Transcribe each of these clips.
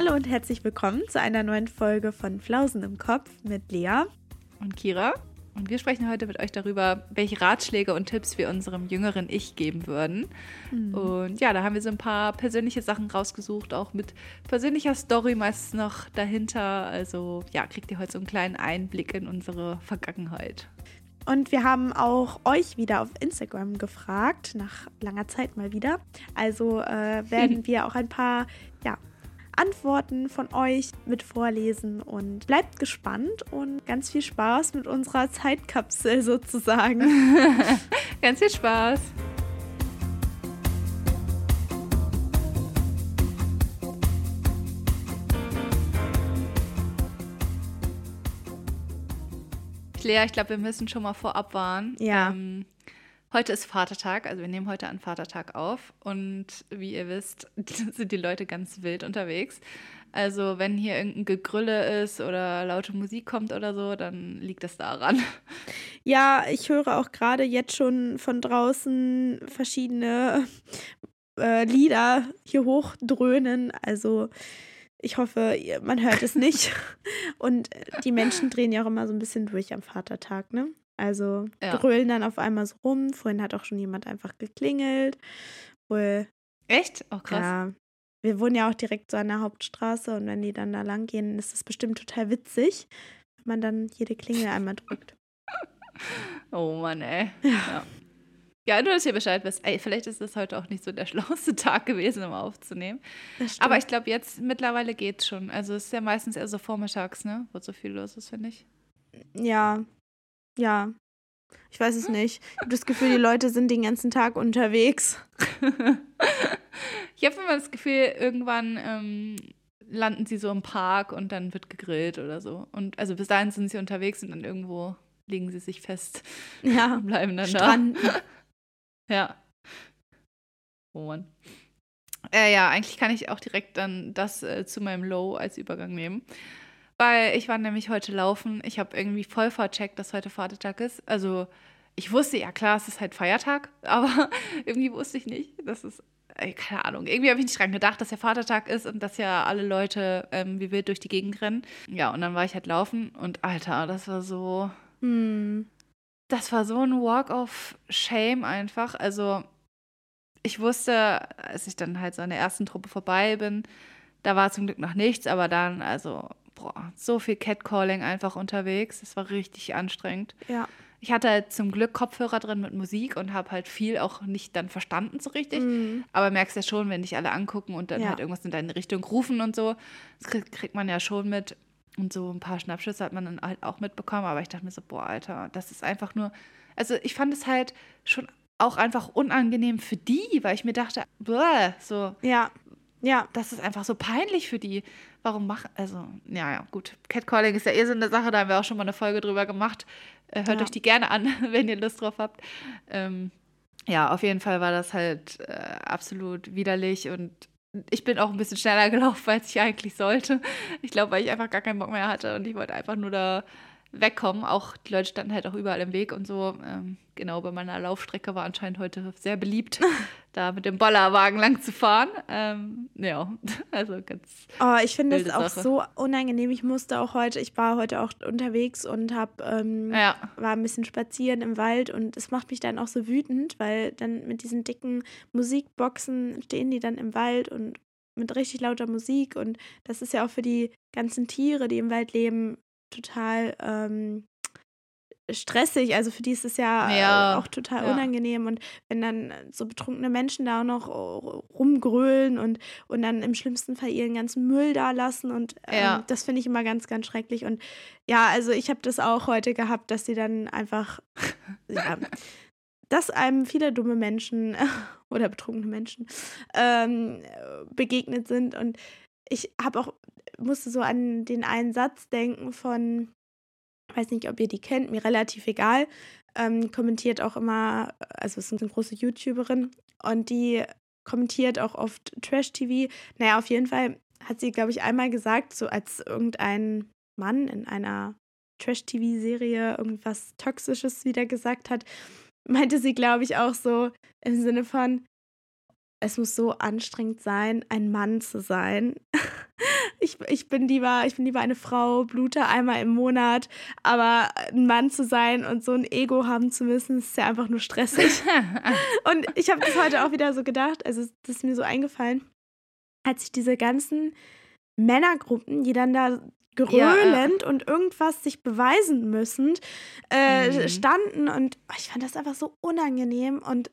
Hallo und herzlich willkommen zu einer neuen Folge von Flausen im Kopf mit Lea und Kira. Und wir sprechen heute mit euch darüber, welche Ratschläge und Tipps wir unserem jüngeren Ich geben würden. Mhm. Und ja, da haben wir so ein paar persönliche Sachen rausgesucht, auch mit persönlicher Story meistens noch dahinter. Also ja, kriegt ihr heute so einen kleinen Einblick in unsere Vergangenheit. Und wir haben auch euch wieder auf Instagram gefragt, nach langer Zeit mal wieder. Also äh, werden wir auch ein paar ja, Antworten von euch mit vorlesen und bleibt gespannt und ganz viel Spaß mit unserer Zeitkapsel sozusagen. ganz viel Spaß. Lea, ich glaube, wir müssen schon mal vorab warnen. Ja. Ähm, Heute ist Vatertag, also wir nehmen heute an Vatertag auf und wie ihr wisst, sind die Leute ganz wild unterwegs. Also wenn hier irgendein Gegrülle ist oder laute Musik kommt oder so, dann liegt das daran. Ja, ich höre auch gerade jetzt schon von draußen verschiedene äh, Lieder hier hochdröhnen. Also ich hoffe, man hört es nicht. Und die Menschen drehen ja auch immer so ein bisschen durch am Vatertag, ne? Also ja. grölen dann auf einmal so rum. Vorhin hat auch schon jemand einfach geklingelt. Wohl. Echt? Oh, krass. Ja. Wir wohnen ja auch direkt so an der Hauptstraße und wenn die dann da lang gehen, ist das bestimmt total witzig, wenn man dann jede Klingel einmal drückt. Oh Mann, ey. Ja. ja. Ja, nur, dass ihr Bescheid wisst. Ey, vielleicht ist das heute auch nicht so der schlauste Tag gewesen, um aufzunehmen. Aber ich glaube, jetzt mittlerweile geht's schon. Also es ist ja meistens eher so vormittags, ne? Wo so viel los ist, finde ich. Ja, ja. Ich weiß es nicht. Ich habe das Gefühl, die Leute sind den ganzen Tag unterwegs. ich habe immer das Gefühl, irgendwann ähm, landen sie so im Park und dann wird gegrillt oder so. Und also bis dahin sind sie unterwegs und dann irgendwo legen sie sich fest. Ja. Und bleiben dann Stranden. da. ja. Oh Mann. Äh, ja, eigentlich kann ich auch direkt dann das äh, zu meinem Low als Übergang nehmen. Weil ich war nämlich heute laufen. Ich habe irgendwie voll vercheckt, dass heute Vatertag ist. Also ich wusste, ja klar, es ist halt Feiertag, aber irgendwie wusste ich nicht, dass es, keine Ahnung, irgendwie habe ich nicht dran gedacht, dass ja Vatertag ist und dass ja alle Leute ähm, wie wild durch die Gegend rennen. Ja, und dann war ich halt laufen und Alter, das war so, hm. das war so ein Walk of Shame einfach. Also ich wusste, als ich dann halt so an der ersten Truppe vorbei bin, da war zum Glück noch nichts, aber dann, also boah, so viel Catcalling einfach unterwegs. Es war richtig anstrengend. Ja. Ich hatte halt zum Glück Kopfhörer drin mit Musik und habe halt viel auch nicht dann verstanden so richtig. Mhm. Aber merkst ja schon, wenn dich alle angucken und dann ja. halt irgendwas in deine Richtung rufen und so, das kriegt, kriegt man ja schon mit. Und so ein paar Schnappschüsse hat man dann halt auch mitbekommen. Aber ich dachte mir so, boah, Alter, das ist einfach nur. Also ich fand es halt schon auch einfach unangenehm für die, weil ich mir dachte, bläh, so. Ja. Ja. Das ist einfach so peinlich für die warum machen, also, ja, ja, gut. Catcalling ist ja eh so eine Sache, da haben wir auch schon mal eine Folge drüber gemacht. Äh, hört ja. euch die gerne an, wenn ihr Lust drauf habt. Ähm, ja, auf jeden Fall war das halt äh, absolut widerlich und ich bin auch ein bisschen schneller gelaufen, als ich eigentlich sollte. Ich glaube, weil ich einfach gar keinen Bock mehr hatte und ich wollte einfach nur da wegkommen. Auch die Leute standen halt auch überall im Weg und so. Ähm, genau, bei meiner Laufstrecke war anscheinend heute sehr beliebt, da mit dem Bollerwagen lang zu fahren. Ähm, ja, also ganz. Oh, ich finde es auch so unangenehm. Ich musste auch heute, ich war heute auch unterwegs und hab, ähm, ja. war ein bisschen spazieren im Wald und es macht mich dann auch so wütend, weil dann mit diesen dicken Musikboxen stehen die dann im Wald und mit richtig lauter Musik und das ist ja auch für die ganzen Tiere, die im Wald leben, total ähm, stressig. Also für die ist es ja, äh, ja. auch total ja. unangenehm. Und wenn dann so betrunkene Menschen da auch noch rumgrölen und, und dann im schlimmsten Fall ihren ganzen Müll da lassen. Und ähm, ja. das finde ich immer ganz, ganz schrecklich. Und ja, also ich habe das auch heute gehabt, dass sie dann einfach, dass einem viele dumme Menschen oder betrunkene Menschen ähm, begegnet sind. Und ich habe auch musste so an den einen Satz denken von, weiß nicht, ob ihr die kennt, mir relativ egal, ähm, kommentiert auch immer, also ist eine große YouTuberin und die kommentiert auch oft Trash-TV. Naja, auf jeden Fall hat sie, glaube ich, einmal gesagt, so als irgendein Mann in einer Trash-TV-Serie irgendwas Toxisches wieder gesagt hat, meinte sie, glaube ich, auch so im Sinne von, es muss so anstrengend sein, ein Mann zu sein. ich, ich, bin lieber, ich bin lieber eine Frau, blute einmal im Monat, aber ein Mann zu sein und so ein Ego haben zu müssen, ist ja einfach nur stressig. und ich habe das heute auch wieder so gedacht, also das ist mir so eingefallen, als ich diese ganzen Männergruppen, die dann da gröhlend ja. und irgendwas sich beweisen müssen, äh, mhm. standen und oh, ich fand das einfach so unangenehm und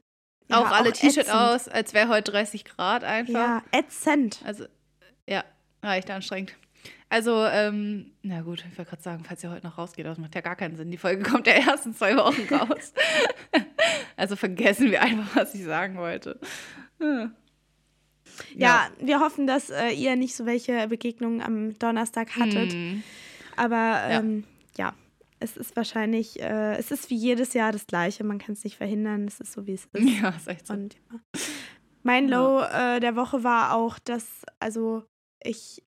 ja, auch alle T-Shirt aus, als wäre heute 30 Grad einfach. Ja, ätzend. Also, ja, war echt anstrengend. Also, ähm, na gut, ich wollte gerade sagen, falls ihr heute noch rausgeht, das macht ja gar keinen Sinn. Die Folge kommt ja erst in zwei Wochen raus. also vergessen wir einfach, was ich sagen wollte. Ja, ja wir hoffen, dass äh, ihr nicht so welche Begegnungen am Donnerstag hattet. Mm. Aber ähm, ja. Ja es ist wahrscheinlich, äh, es ist wie jedes Jahr das Gleiche. Man kann es nicht verhindern. Es ist so, wie es ist. Ja, ist echt so. Und, ja. Mein Low äh, der Woche war auch, dass, also ich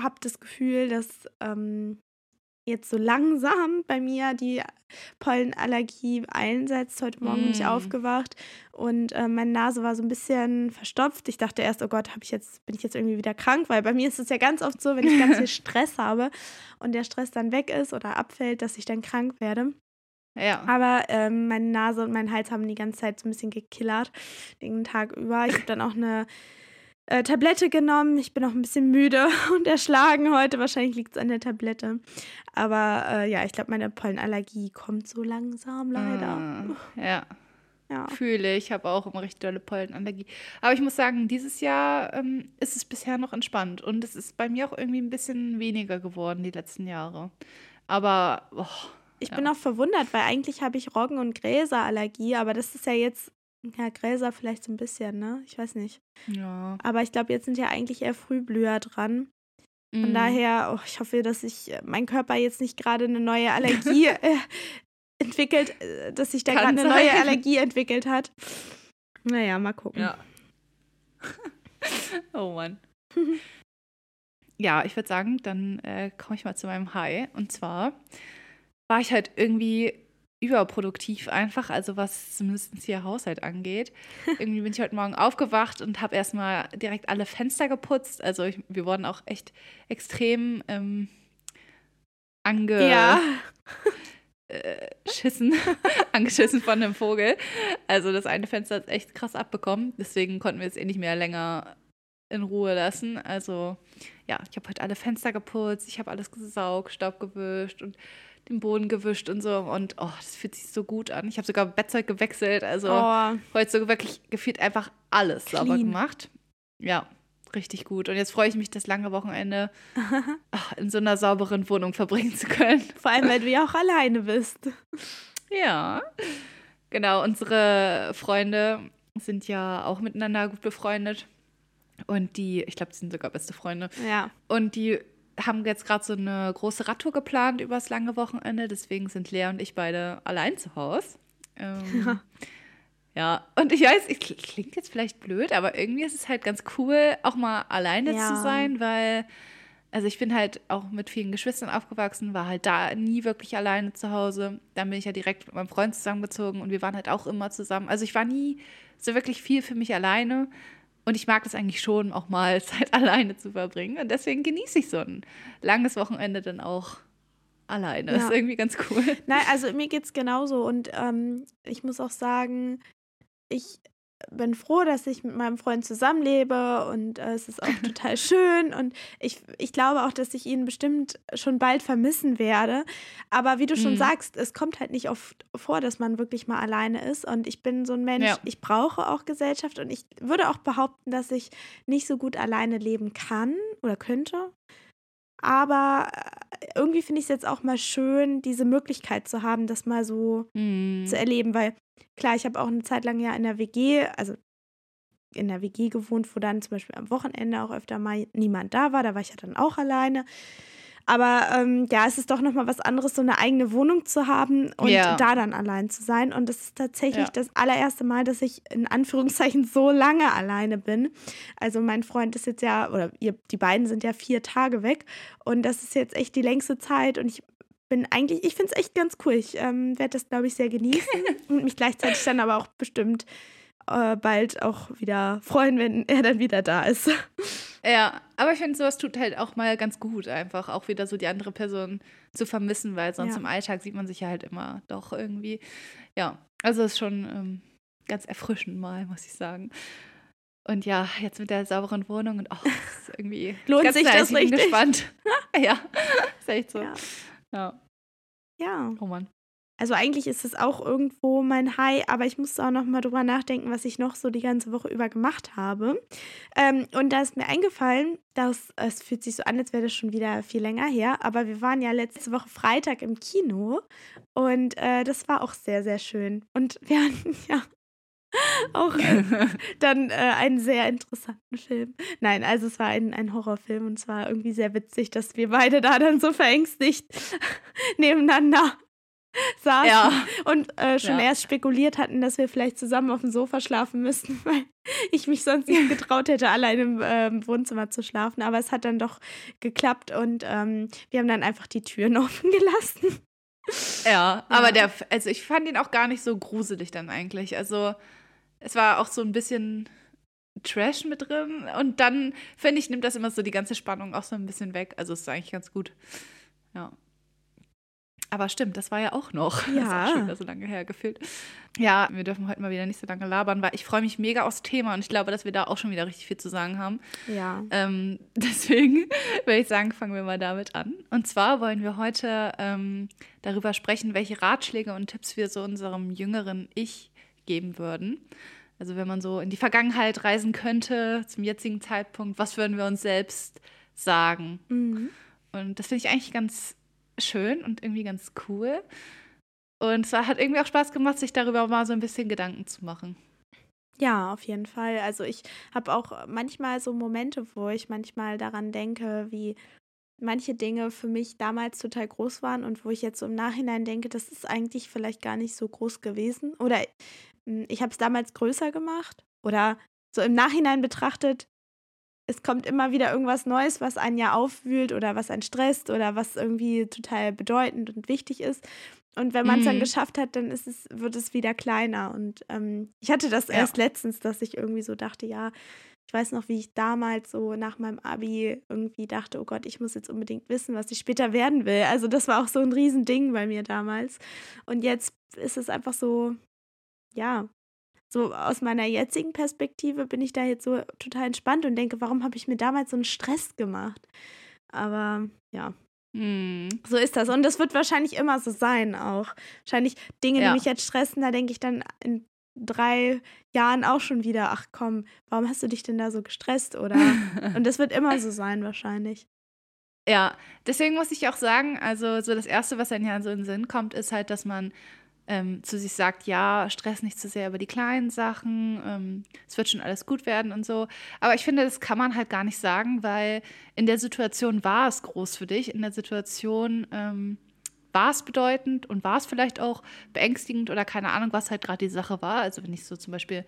habe das Gefühl, dass ähm, jetzt so langsam bei mir die Pollenallergie einsetzt. Heute Morgen mm. bin ich mm. aufgewacht und äh, meine Nase war so ein bisschen verstopft. Ich dachte erst, oh Gott, ich jetzt, bin ich jetzt irgendwie wieder krank? Weil bei mir ist es ja ganz oft so, wenn ich ganz viel Stress habe und der Stress dann weg ist oder abfällt, dass ich dann krank werde. Ja. Aber ähm, meine Nase und mein Hals haben die ganze Zeit so ein bisschen gekillert, den Tag über. Ich habe dann auch eine äh, Tablette genommen. Ich bin auch ein bisschen müde und erschlagen heute. Wahrscheinlich liegt es an der Tablette. Aber äh, ja, ich glaube, meine Pollenallergie kommt so langsam leider. Mm, ja. ja. Fühle ich. habe auch immer recht dolle Pollenallergie. Aber ich muss sagen, dieses Jahr ähm, ist es bisher noch entspannt. Und es ist bei mir auch irgendwie ein bisschen weniger geworden die letzten Jahre. Aber. Oh, ich ja. bin auch verwundert, weil eigentlich habe ich Roggen- und Gräserallergie, aber das ist ja jetzt ja, Gräser vielleicht so ein bisschen, ne? Ich weiß nicht. Ja. Aber ich glaube, jetzt sind ja eigentlich eher Frühblüher dran. Von mm. daher, oh, ich hoffe, dass sich äh, mein Körper jetzt nicht gerade eine neue Allergie äh, entwickelt, äh, dass sich da gerade eine neue Allergie entwickelt hat. Naja, mal gucken. Ja. oh Mann. ja, ich würde sagen, dann äh, komme ich mal zu meinem High. Und zwar war ich halt irgendwie überproduktiv einfach, also was zumindest hier Haushalt angeht. Irgendwie bin ich heute Morgen aufgewacht und habe erstmal direkt alle Fenster geputzt. Also ich, wir wurden auch echt extrem ähm, ange... Ja. Äh, schissen, angeschissen von einem Vogel. Also das eine Fenster hat echt krass abbekommen. Deswegen konnten wir es eh nicht mehr länger in Ruhe lassen. Also ja, ich habe heute alle Fenster geputzt, ich habe alles gesaugt, Staub gewischt und den Boden gewischt und so. Und oh, das fühlt sich so gut an. Ich habe sogar Bettzeug gewechselt. Also oh. heute so wirklich gefühlt einfach alles Clean. sauber gemacht. Ja, richtig gut. Und jetzt freue ich mich, das lange Wochenende ach, in so einer sauberen Wohnung verbringen zu können. Vor allem, weil du ja auch alleine bist. Ja. Genau, unsere Freunde sind ja auch miteinander gut befreundet. Und die, ich glaube, die sind sogar beste Freunde. Ja. Und die haben jetzt gerade so eine große Radtour geplant übers lange Wochenende. Deswegen sind Lea und ich beide allein zu Hause. Ähm, ja, und ich weiß, es klingt jetzt vielleicht blöd, aber irgendwie ist es halt ganz cool, auch mal alleine ja. zu sein, weil, also ich bin halt auch mit vielen Geschwistern aufgewachsen, war halt da nie wirklich alleine zu Hause. Dann bin ich ja direkt mit meinem Freund zusammengezogen und wir waren halt auch immer zusammen. Also ich war nie so wirklich viel für mich alleine. Und ich mag es eigentlich schon, auch mal Zeit alleine zu verbringen. Und deswegen genieße ich so ein langes Wochenende dann auch alleine. Ja. Das ist irgendwie ganz cool. Nein, also mir geht es genauso. Und ähm, ich muss auch sagen, ich bin froh, dass ich mit meinem Freund zusammenlebe und äh, es ist auch total schön und ich, ich glaube auch, dass ich ihn bestimmt schon bald vermissen werde. Aber wie du schon mhm. sagst, es kommt halt nicht oft vor, dass man wirklich mal alleine ist und ich bin so ein Mensch, ja. ich brauche auch Gesellschaft und ich würde auch behaupten, dass ich nicht so gut alleine leben kann oder könnte. Aber irgendwie finde ich es jetzt auch mal schön, diese Möglichkeit zu haben, das mal so mhm. zu erleben, weil Klar, ich habe auch eine Zeit lang ja in der WG, also in der WG gewohnt, wo dann zum Beispiel am Wochenende auch öfter mal niemand da war. Da war ich ja dann auch alleine. Aber ähm, ja, es ist doch nochmal was anderes, so eine eigene Wohnung zu haben und ja. da dann allein zu sein. Und das ist tatsächlich ja. das allererste Mal, dass ich in Anführungszeichen so lange alleine bin. Also mein Freund ist jetzt ja, oder ihr, die beiden sind ja vier Tage weg. Und das ist jetzt echt die längste Zeit. Und ich bin eigentlich, ich finde es echt ganz cool. Ich ähm, werde das, glaube ich, sehr genießen und mich gleichzeitig dann aber auch bestimmt äh, bald auch wieder freuen, wenn er dann wieder da ist. Ja, aber ich finde, sowas tut halt auch mal ganz gut, einfach auch wieder so die andere Person zu vermissen, weil sonst ja. im Alltag sieht man sich ja halt immer doch irgendwie. Ja, also ist schon ähm, ganz erfrischend mal, muss ich sagen. Und ja, jetzt mit der sauberen Wohnung und auch oh, irgendwie lohnt sich das richtig. Ich bin gespannt. ja, ist echt so. Ja. ja. Ja. Oh Mann. Also eigentlich ist es auch irgendwo mein High, aber ich musste auch noch mal drüber nachdenken, was ich noch so die ganze Woche über gemacht habe. Ähm, und da ist mir eingefallen, dass es fühlt sich so an, als wäre das schon wieder viel länger her, aber wir waren ja letzte Woche Freitag im Kino und äh, das war auch sehr, sehr schön. Und wir hatten ja auch dann äh, einen sehr interessanten Film. Nein, also es war ein, ein Horrorfilm und es war irgendwie sehr witzig, dass wir beide da dann so verängstigt nebeneinander saßen ja. und äh, schon ja. erst spekuliert hatten, dass wir vielleicht zusammen auf dem Sofa schlafen müssten, weil ich mich sonst nicht getraut hätte, allein im äh, Wohnzimmer zu schlafen. Aber es hat dann doch geklappt und ähm, wir haben dann einfach die Türen offen gelassen. Ja, ja, aber der, also ich fand ihn auch gar nicht so gruselig dann eigentlich. Also es war auch so ein bisschen Trash mit drin und dann finde ich nimmt das immer so die ganze Spannung auch so ein bisschen weg. Also es ist eigentlich ganz gut. Ja. Aber stimmt, das war ja auch noch. Ja. Das ist schon wieder so lange her gefühlt. Ja, wir dürfen heute mal wieder nicht so lange labern, weil ich freue mich mega aufs Thema und ich glaube, dass wir da auch schon wieder richtig viel zu sagen haben. Ja. Ähm, deswegen würde ich sagen, fangen wir mal damit an. Und zwar wollen wir heute ähm, darüber sprechen, welche Ratschläge und Tipps wir so unserem jüngeren Ich geben würden. Also wenn man so in die Vergangenheit reisen könnte, zum jetzigen Zeitpunkt, was würden wir uns selbst sagen? Mhm. Und das finde ich eigentlich ganz schön und irgendwie ganz cool. Und es hat irgendwie auch Spaß gemacht, sich darüber mal so ein bisschen Gedanken zu machen. Ja, auf jeden Fall. Also ich habe auch manchmal so Momente, wo ich manchmal daran denke, wie manche Dinge für mich damals total groß waren und wo ich jetzt so im Nachhinein denke, das ist eigentlich vielleicht gar nicht so groß gewesen. Oder hm, ich habe es damals größer gemacht. Oder so im Nachhinein betrachtet, es kommt immer wieder irgendwas Neues, was einen ja aufwühlt oder was einen stresst oder was irgendwie total bedeutend und wichtig ist. Und wenn man es mhm. dann geschafft hat, dann ist es, wird es wieder kleiner. Und ähm, ich hatte das ja. erst letztens, dass ich irgendwie so dachte, ja, ich weiß noch, wie ich damals so nach meinem Abi irgendwie dachte, oh Gott, ich muss jetzt unbedingt wissen, was ich später werden will. Also das war auch so ein Riesending bei mir damals. Und jetzt ist es einfach so, ja, so aus meiner jetzigen Perspektive bin ich da jetzt so total entspannt und denke, warum habe ich mir damals so einen Stress gemacht? Aber ja. Hm. So ist das. Und das wird wahrscheinlich immer so sein auch. Wahrscheinlich Dinge, ja. die mich jetzt stressen, da denke ich dann in drei Jahren auch schon wieder, ach komm, warum hast du dich denn da so gestresst? Oder und das wird immer so sein, wahrscheinlich. Ja, deswegen muss ich auch sagen, also so das Erste, was einem ja so in den Sinn kommt, ist halt, dass man ähm, zu sich sagt, ja, stress nicht zu sehr über die kleinen Sachen, ähm, es wird schon alles gut werden und so. Aber ich finde, das kann man halt gar nicht sagen, weil in der Situation war es groß für dich, in der Situation ähm, war es bedeutend und war es vielleicht auch beängstigend oder keine Ahnung, was halt gerade die Sache war. Also wenn ich so zum Beispiel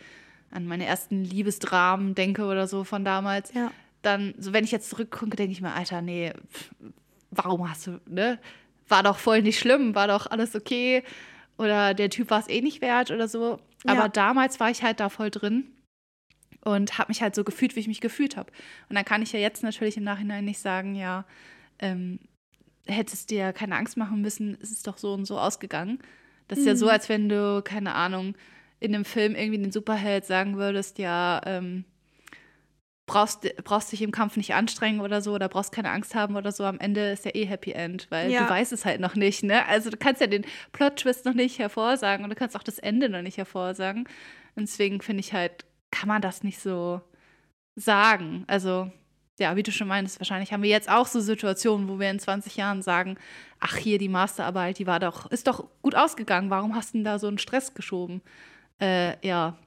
an meine ersten Liebesdramen denke oder so von damals, ja. dann, so wenn ich jetzt zurückgucke, denke ich mir, Alter, nee, warum hast du, ne? War doch voll nicht schlimm, war doch alles okay oder der Typ war es eh nicht wert oder so. Aber ja. damals war ich halt da voll drin und habe mich halt so gefühlt, wie ich mich gefühlt habe. Und dann kann ich ja jetzt natürlich im Nachhinein nicht sagen, ja, ähm, hättest dir keine Angst machen müssen, es ist doch so und so ausgegangen. Das ist mhm. ja so, mhm. als wenn du, keine Ahnung, in einem Film irgendwie den Superheld sagen würdest, ja, ähm, brauchst, brauchst dich im Kampf nicht anstrengen oder so oder brauchst keine Angst haben oder so. Am Ende ist ja eh Happy End, weil ja. du weißt es halt noch nicht, ne? Also du kannst ja den Plot-Twist noch nicht hervorsagen und du kannst auch das Ende noch nicht hervorsagen. Und deswegen finde ich halt, kann man das nicht so sagen. Also, ja, wie du schon meinst, wahrscheinlich haben wir jetzt auch so Situationen, wo wir in 20 Jahren sagen, ach hier, die Masterarbeit, die war doch, ist doch gut ausgegangen, warum hast du denn da so einen Stress geschoben? Äh, ja,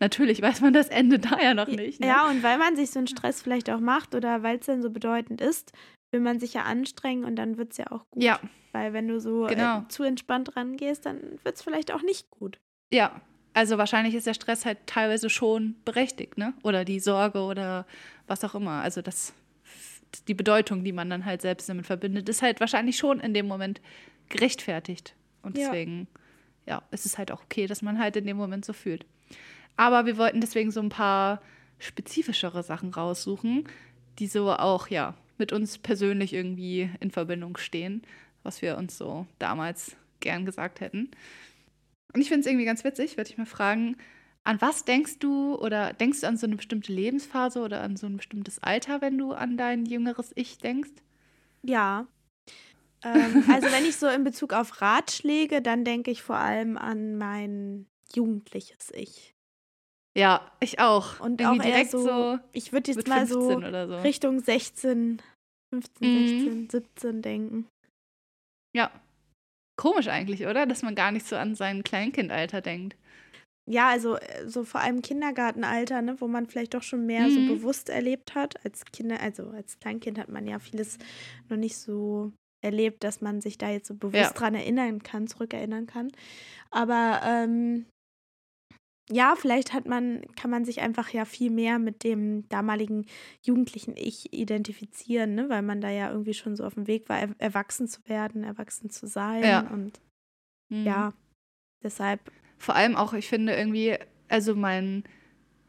natürlich weiß man das Ende da ja noch nicht. Ne? Ja, und weil man sich so einen Stress vielleicht auch macht oder weil es dann so bedeutend ist, will man sich ja anstrengen und dann wird es ja auch gut. Ja. Weil wenn du so äh, genau. äh, zu entspannt rangehst, dann wird es vielleicht auch nicht gut. Ja, also wahrscheinlich ist der Stress halt teilweise schon berechtigt, ne? Oder die Sorge oder was auch immer. Also das, die Bedeutung, die man dann halt selbst damit verbindet, ist halt wahrscheinlich schon in dem Moment gerechtfertigt. Und deswegen. Ja ja, es ist halt auch okay, dass man halt in dem Moment so fühlt. Aber wir wollten deswegen so ein paar spezifischere Sachen raussuchen, die so auch, ja, mit uns persönlich irgendwie in Verbindung stehen, was wir uns so damals gern gesagt hätten. Und ich finde es irgendwie ganz witzig, würde ich mal fragen, an was denkst du oder denkst du an so eine bestimmte Lebensphase oder an so ein bestimmtes Alter, wenn du an dein jüngeres Ich denkst? Ja. Ähm, also wenn ich so in Bezug auf Ratschläge, dann denke ich vor allem an mein jugendliches Ich. Ja, ich auch. Und Irgendwie auch direkt so, so ich würde jetzt mal so, so, Richtung 16, 15, mhm. 16, 17 denken. Ja. Komisch eigentlich, oder? Dass man gar nicht so an sein Kleinkindalter denkt. Ja, also äh, so vor allem Kindergartenalter, ne, wo man vielleicht doch schon mehr mhm. so bewusst erlebt hat. Als Kinder, also als Kleinkind hat man ja vieles noch nicht so erlebt, dass man sich da jetzt so bewusst ja. dran erinnern kann, zurückerinnern kann. Aber ähm, ja, vielleicht hat man, kann man sich einfach ja viel mehr mit dem damaligen jugendlichen Ich identifizieren, ne? weil man da ja irgendwie schon so auf dem Weg war, er erwachsen zu werden, erwachsen zu sein. Ja. Und mhm. ja, deshalb. Vor allem auch, ich finde irgendwie, also mein,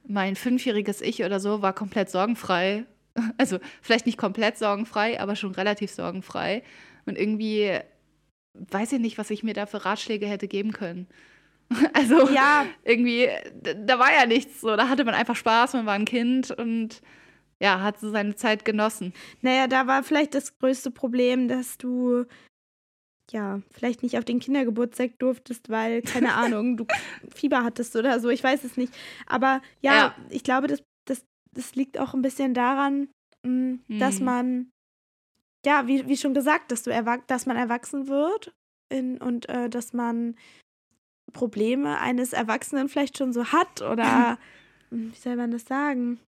mein fünfjähriges Ich oder so war komplett sorgenfrei. Also vielleicht nicht komplett sorgenfrei, aber schon relativ sorgenfrei. Und irgendwie weiß ich nicht, was ich mir da für Ratschläge hätte geben können. Also ja. irgendwie, da war ja nichts so. Da hatte man einfach Spaß, man war ein Kind und ja, hat so seine Zeit genossen. Naja, da war vielleicht das größte Problem, dass du ja, vielleicht nicht auf den Kindergeburtstag durftest, weil, keine Ahnung, du Fieber hattest oder so, ich weiß es nicht. Aber ja, ja. ich glaube, das, das, liegt auch ein bisschen daran, mh, hm. dass man, ja, wie, wie schon gesagt, dass, du dass man erwachsen wird in, und äh, dass man Probleme eines Erwachsenen vielleicht schon so hat oder hm, wie soll man das sagen?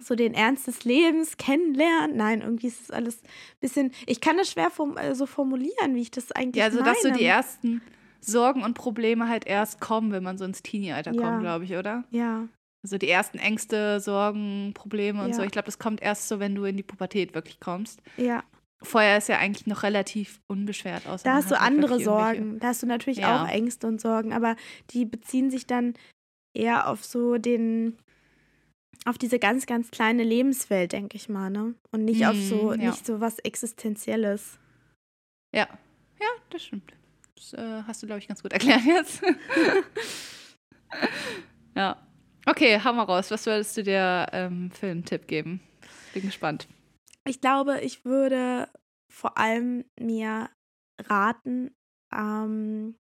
So den Ernst des Lebens kennenlernen. Nein, irgendwie ist das alles ein bisschen. Ich kann das schwer form äh, so formulieren, wie ich das eigentlich Ja, also meine. dass so die ersten Sorgen und Probleme halt erst kommen, wenn man so ins Teenie-Alter ja. kommt, glaube ich, oder? Ja. Also die ersten Ängste, Sorgen, Probleme und ja. so. Ich glaube, das kommt erst so, wenn du in die Pubertät wirklich kommst. Ja vorher ist ja eigentlich noch relativ unbeschwert aus. Da hast du halt andere Sorgen. Da hast du natürlich ja. auch Ängste und Sorgen, aber die beziehen sich dann eher auf so den, auf diese ganz, ganz kleine Lebenswelt, denke ich mal, ne? Und nicht mhm, auf so, ja. nicht so was Existenzielles. Ja, ja, das stimmt. Das äh, hast du, glaube ich, ganz gut erklärt jetzt. ja. Okay, hau mal raus. Was würdest du dir ähm, für einen Tipp geben? Bin gespannt. Ich glaube, ich würde vor allem mir raten, ähm,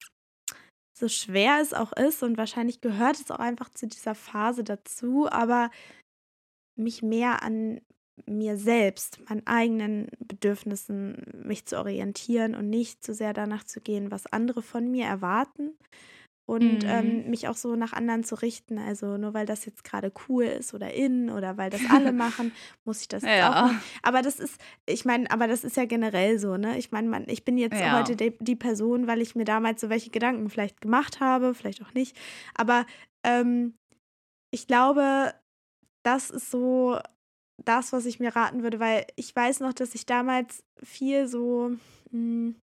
so schwer es auch ist und wahrscheinlich gehört es auch einfach zu dieser Phase dazu, aber mich mehr an mir selbst, meinen eigenen Bedürfnissen mich zu orientieren und nicht zu sehr danach zu gehen, was andere von mir erwarten, und ähm, mhm. ähm, mich auch so nach anderen zu richten. Also nur weil das jetzt gerade cool ist oder in oder weil das alle machen, muss ich das ja. auch machen. Aber das ist, ich meine, aber das ist ja generell so, ne? Ich meine, ich bin jetzt ja. heute die, die, Person, weil ich mir damals so welche Gedanken vielleicht gemacht habe, vielleicht auch nicht. Aber ähm, ich glaube, das ist so das, was ich mir raten würde, weil ich weiß noch, dass ich damals viel so mh, hm,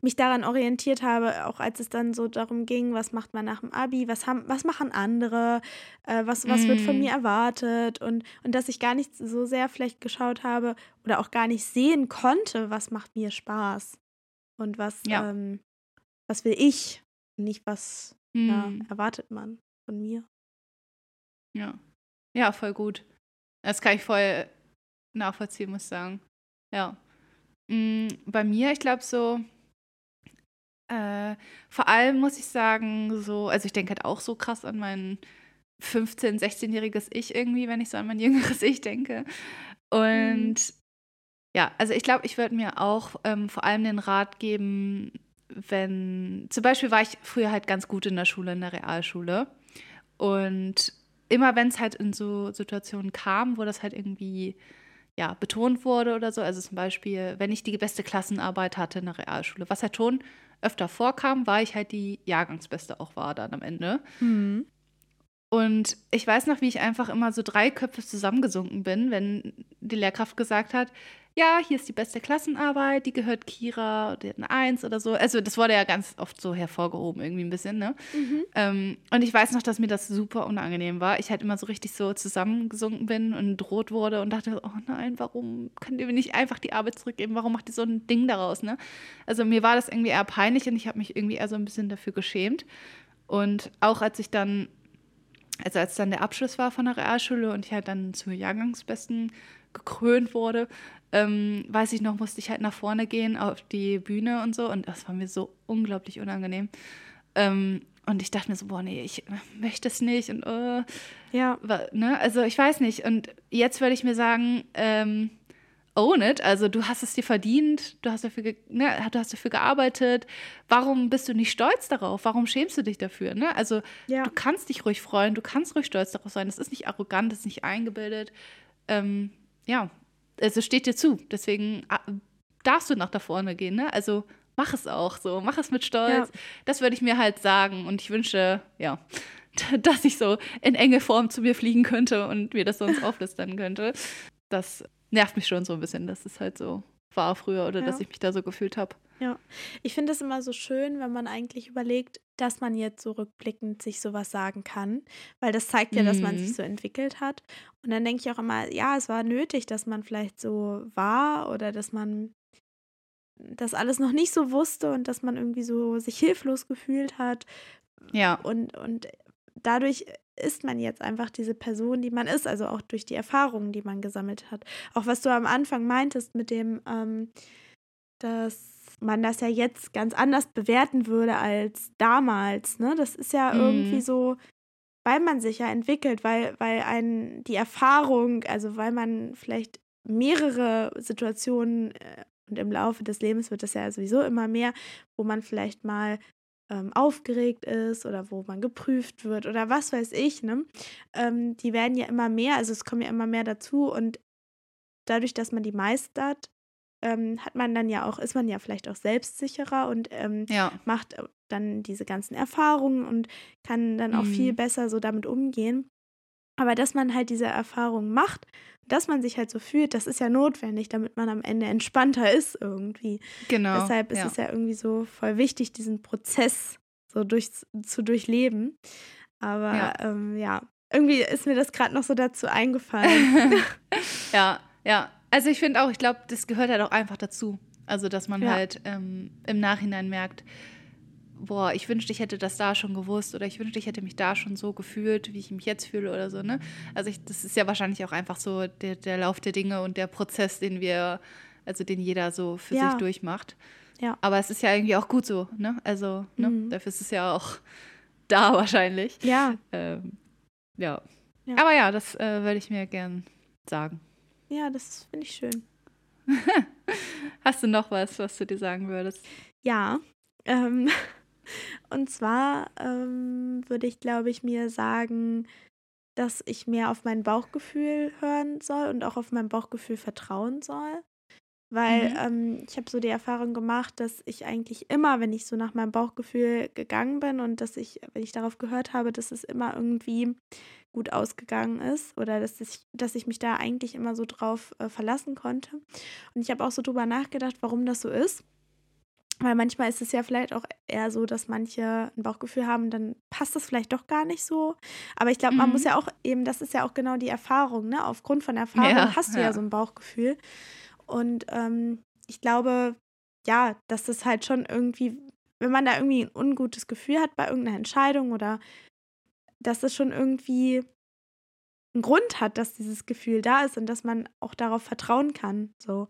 mich daran orientiert habe, auch als es dann so darum ging, was macht man nach dem Abi, was, haben, was machen andere, äh, was, was mm. wird von mm. mir erwartet und, und dass ich gar nicht so sehr vielleicht geschaut habe oder auch gar nicht sehen konnte, was macht mir Spaß und was, ja. ähm, was will ich, nicht was mm. ja, erwartet man von mir. Ja. Ja, voll gut. Das kann ich voll nachvollziehen, muss ich sagen. Ja. Mm, bei mir, ich glaube so, äh, vor allem muss ich sagen, so, also ich denke halt auch so krass an mein 15-, 16-jähriges Ich irgendwie, wenn ich so an mein jüngeres Ich denke. Und mhm. ja, also ich glaube, ich würde mir auch ähm, vor allem den Rat geben, wenn, zum Beispiel war ich früher halt ganz gut in der Schule, in der Realschule. Und immer wenn es halt in so Situationen kam, wo das halt irgendwie ja, betont wurde oder so, also zum Beispiel, wenn ich die beste Klassenarbeit hatte in der Realschule, was halt schon öfter vorkam, war ich halt die Jahrgangsbeste auch war dann am Ende. Mhm. Und ich weiß noch, wie ich einfach immer so drei Köpfe zusammengesunken bin, wenn die Lehrkraft gesagt hat, ja, hier ist die beste Klassenarbeit, die gehört Kira, die hat eine Eins oder so. Also das wurde ja ganz oft so hervorgehoben, irgendwie ein bisschen, ne? Mhm. Ähm, und ich weiß noch, dass mir das super unangenehm war. Ich halt immer so richtig so zusammengesunken bin und droht wurde und dachte, oh nein, warum könnt ihr mir nicht einfach die Arbeit zurückgeben? Warum macht ihr so ein Ding daraus, ne? Also mir war das irgendwie eher peinlich und ich habe mich irgendwie eher so ein bisschen dafür geschämt. Und auch als ich dann, also als dann der Abschluss war von der Realschule und ich halt dann zur Jahrgangsbesten gekrönt wurde, ähm, weiß ich noch, musste ich halt nach vorne gehen auf die Bühne und so. Und das war mir so unglaublich unangenehm. Ähm, und ich dachte mir so, boah, nee, ich möchte es nicht. Und uh, ja, ne? Also ich weiß nicht. Und jetzt würde ich mir sagen, ähm, own it. Also du hast es dir verdient, du hast dafür, ne, du hast dafür gearbeitet. Warum bist du nicht stolz darauf? Warum schämst du dich dafür? Ne? Also ja. du kannst dich ruhig freuen, du kannst ruhig stolz darauf sein. Das ist nicht arrogant, das ist nicht eingebildet. Ähm, ja, also steht dir zu. Deswegen ah, darfst du nach da vorne gehen, ne? Also mach es auch so, mach es mit Stolz. Ja. Das würde ich mir halt sagen. Und ich wünsche, ja, dass ich so in enge Form zu mir fliegen könnte und mir das sonst auflistern könnte. Das nervt mich schon so ein bisschen, dass es halt so war früher oder ja. dass ich mich da so gefühlt habe. Ja, ich finde es immer so schön, wenn man eigentlich überlegt, dass man jetzt so rückblickend sich sowas sagen kann, weil das zeigt ja, dass man sich mhm. so entwickelt hat. Und dann denke ich auch immer, ja, es war nötig, dass man vielleicht so war oder dass man das alles noch nicht so wusste und dass man irgendwie so sich hilflos gefühlt hat. Ja. Und, und dadurch ist man jetzt einfach diese Person, die man ist, also auch durch die Erfahrungen, die man gesammelt hat. Auch was du am Anfang meintest mit dem, ähm, dass man das ja jetzt ganz anders bewerten würde als damals. Ne? Das ist ja mhm. irgendwie so, weil man sich ja entwickelt, weil, weil einen die Erfahrung, also weil man vielleicht mehrere Situationen äh, und im Laufe des Lebens wird das ja sowieso immer mehr, wo man vielleicht mal ähm, aufgeregt ist oder wo man geprüft wird oder was weiß ich, ne? Ähm, die werden ja immer mehr, also es kommen ja immer mehr dazu und dadurch, dass man die meistert, ähm, hat man dann ja auch, ist man ja vielleicht auch selbstsicherer und ähm, ja. macht äh, dann diese ganzen Erfahrungen und kann dann auch mhm. viel besser so damit umgehen. Aber dass man halt diese Erfahrungen macht, dass man sich halt so fühlt, das ist ja notwendig, damit man am Ende entspannter ist irgendwie. Genau. Deshalb ist ja. es ja irgendwie so voll wichtig, diesen Prozess so durch, zu durchleben. Aber ja, ähm, ja irgendwie ist mir das gerade noch so dazu eingefallen. ja, ja, also ich finde auch, ich glaube, das gehört halt auch einfach dazu. Also, dass man ja. halt ähm, im Nachhinein merkt, boah, ich wünschte, ich hätte das da schon gewusst oder ich wünschte, ich hätte mich da schon so gefühlt, wie ich mich jetzt fühle oder so, ne? Also ich, das ist ja wahrscheinlich auch einfach so der, der Lauf der Dinge und der Prozess, den wir, also den jeder so für ja. sich durchmacht. Ja. Aber es ist ja irgendwie auch gut so, ne? Also, ne? Mhm. Dafür ist es ja auch da wahrscheinlich. Ja. Ähm, ja. ja. Aber ja, das äh, würde ich mir gern sagen. Ja, das finde ich schön. Hast du noch was, was du dir sagen würdest? Ja. Ähm, und zwar ähm, würde ich, glaube ich, mir sagen, dass ich mehr auf mein Bauchgefühl hören soll und auch auf mein Bauchgefühl vertrauen soll. Weil mhm. ähm, ich habe so die Erfahrung gemacht, dass ich eigentlich immer, wenn ich so nach meinem Bauchgefühl gegangen bin und dass ich, wenn ich darauf gehört habe, dass es immer irgendwie gut ausgegangen ist oder dass ich, dass ich mich da eigentlich immer so drauf äh, verlassen konnte. Und ich habe auch so drüber nachgedacht, warum das so ist. Weil manchmal ist es ja vielleicht auch eher so, dass manche ein Bauchgefühl haben, dann passt das vielleicht doch gar nicht so. Aber ich glaube, man mhm. muss ja auch eben, das ist ja auch genau die Erfahrung, ne? Aufgrund von Erfahrung ja, hast du ja. ja so ein Bauchgefühl. Und ähm, ich glaube, ja, dass das halt schon irgendwie, wenn man da irgendwie ein ungutes Gefühl hat bei irgendeiner Entscheidung oder dass es schon irgendwie einen Grund hat, dass dieses Gefühl da ist und dass man auch darauf vertrauen kann. So.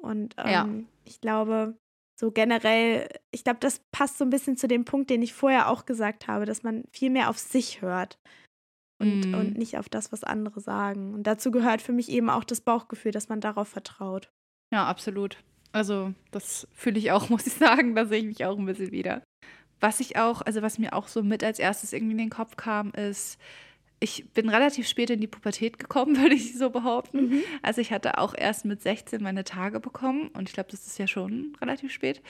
Und ähm, ja. ich glaube, so generell, ich glaube, das passt so ein bisschen zu dem Punkt, den ich vorher auch gesagt habe, dass man viel mehr auf sich hört und, mm. und nicht auf das, was andere sagen. Und dazu gehört für mich eben auch das Bauchgefühl, dass man darauf vertraut. Ja, absolut. Also, das fühle ich auch, muss ich sagen. Da sehe ich mich auch ein bisschen wieder. Was ich auch, also was mir auch so mit als erstes irgendwie in den Kopf kam, ist, ich bin relativ spät in die Pubertät gekommen, würde ich so behaupten. Mhm. Also ich hatte auch erst mit 16 meine Tage bekommen und ich glaube, das ist ja schon relativ spät.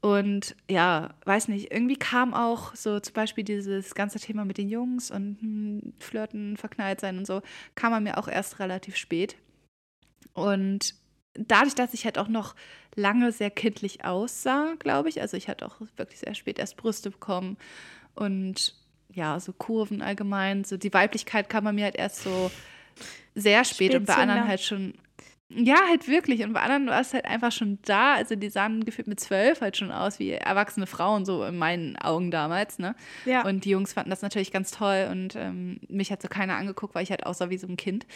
Und ja, weiß nicht, irgendwie kam auch so zum Beispiel dieses ganze Thema mit den Jungs und hm, Flirten, verknallt sein und so, kam an mir auch erst relativ spät. Und dadurch, dass ich halt auch noch lange sehr kindlich aussah, glaube ich, also ich hatte auch wirklich sehr spät erst Brüste bekommen und ja, so Kurven allgemein, so die Weiblichkeit kam bei mir halt erst so sehr spät und bei anderen halt schon ja, halt wirklich. Und bei anderen war es halt einfach schon da. Also die sahen gefühlt mit zwölf halt schon aus wie erwachsene Frauen, so in meinen Augen damals, ne? Ja. Und die Jungs fanden das natürlich ganz toll und ähm, mich hat so keiner angeguckt, weil ich halt aussah wie so ein Kind.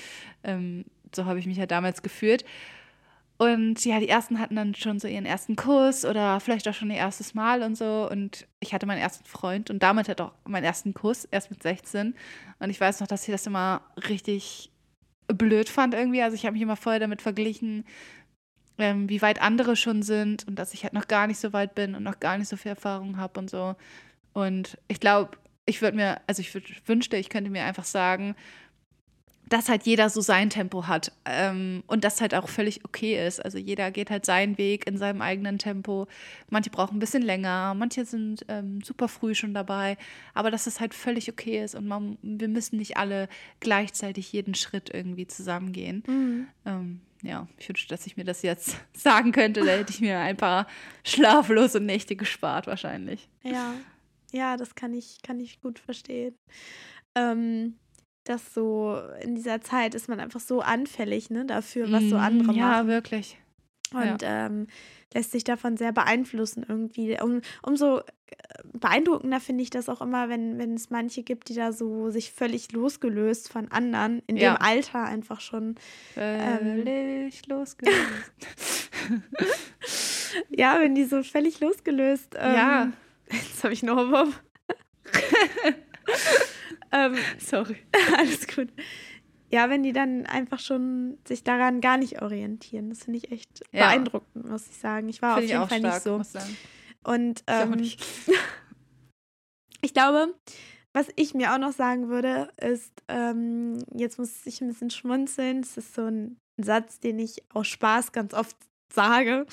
Ähm, so habe ich mich halt damals gefühlt. Und ja, die ersten hatten dann schon so ihren ersten Kuss oder vielleicht auch schon ihr erstes Mal und so. Und ich hatte meinen ersten Freund und damit halt auch meinen ersten Kuss, erst mit 16. Und ich weiß noch, dass ich das immer richtig blöd fand irgendwie. Also ich habe mich immer vorher damit verglichen, ähm, wie weit andere schon sind und dass ich halt noch gar nicht so weit bin und noch gar nicht so viel Erfahrung habe und so. Und ich glaube, ich würde mir, also ich wünschte, ich könnte mir einfach sagen, dass halt jeder so sein Tempo hat ähm, und das halt auch völlig okay ist. Also jeder geht halt seinen Weg in seinem eigenen Tempo. Manche brauchen ein bisschen länger, manche sind ähm, super früh schon dabei, aber dass es halt völlig okay ist und man, wir müssen nicht alle gleichzeitig jeden Schritt irgendwie zusammengehen. Mhm. Ähm, ja, ich wünschte, dass ich mir das jetzt sagen könnte. Da hätte ich mir ein paar schlaflose Nächte gespart wahrscheinlich. Ja, ja, das kann ich, kann ich gut verstehen. Ähm, dass so in dieser Zeit ist man einfach so anfällig ne, dafür, was so andere mm, ja, machen. Ja, wirklich. Und ja. Ähm, lässt sich davon sehr beeinflussen irgendwie. Um, umso äh, beeindruckender finde ich das auch immer, wenn, wenn es manche gibt, die da so sich völlig losgelöst von anderen, in ja. dem Alter einfach schon. Völlig ähm, losgelöst. ja, wenn die so völlig losgelöst. Ähm, ja. Jetzt habe ich noch einen ähm, Sorry. Alles gut. Ja, wenn die dann einfach schon sich daran gar nicht orientieren. Das finde ich echt ja. beeindruckend, muss ich sagen. Ich war find auf jeden Fall stark, nicht so. Und ähm, ich, ich glaube, was ich mir auch noch sagen würde, ist, ähm, jetzt muss ich ein bisschen schmunzeln. Es ist so ein Satz, den ich aus Spaß ganz oft sage.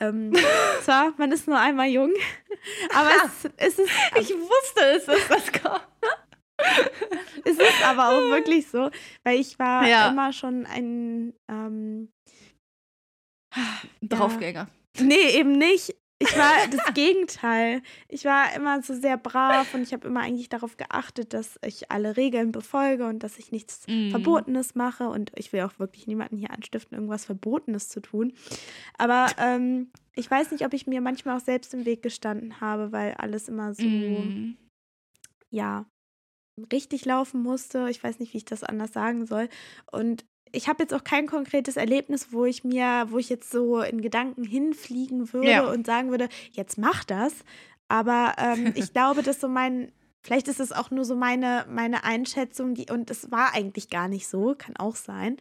Ähm, zwar, man ist nur einmal jung, aber es, es ist. Ich wusste es, dass das kommt. Ist aber auch wirklich so, weil ich war ja. immer schon ein ähm, Draufgänger. Ja. Nee, eben nicht. Ich war das Gegenteil. Ich war immer so sehr brav und ich habe immer eigentlich darauf geachtet, dass ich alle Regeln befolge und dass ich nichts mm. Verbotenes mache. Und ich will auch wirklich niemanden hier anstiften, irgendwas Verbotenes zu tun. Aber ähm, ich weiß nicht, ob ich mir manchmal auch selbst im Weg gestanden habe, weil alles immer so, mm. ja, richtig laufen musste. Ich weiß nicht, wie ich das anders sagen soll. Und ich habe jetzt auch kein konkretes Erlebnis, wo ich mir, wo ich jetzt so in Gedanken hinfliegen würde ja. und sagen würde, jetzt mach das. Aber ähm, ich glaube, dass so mein, vielleicht ist es auch nur so meine, meine Einschätzung, die, und es war eigentlich gar nicht so, kann auch sein.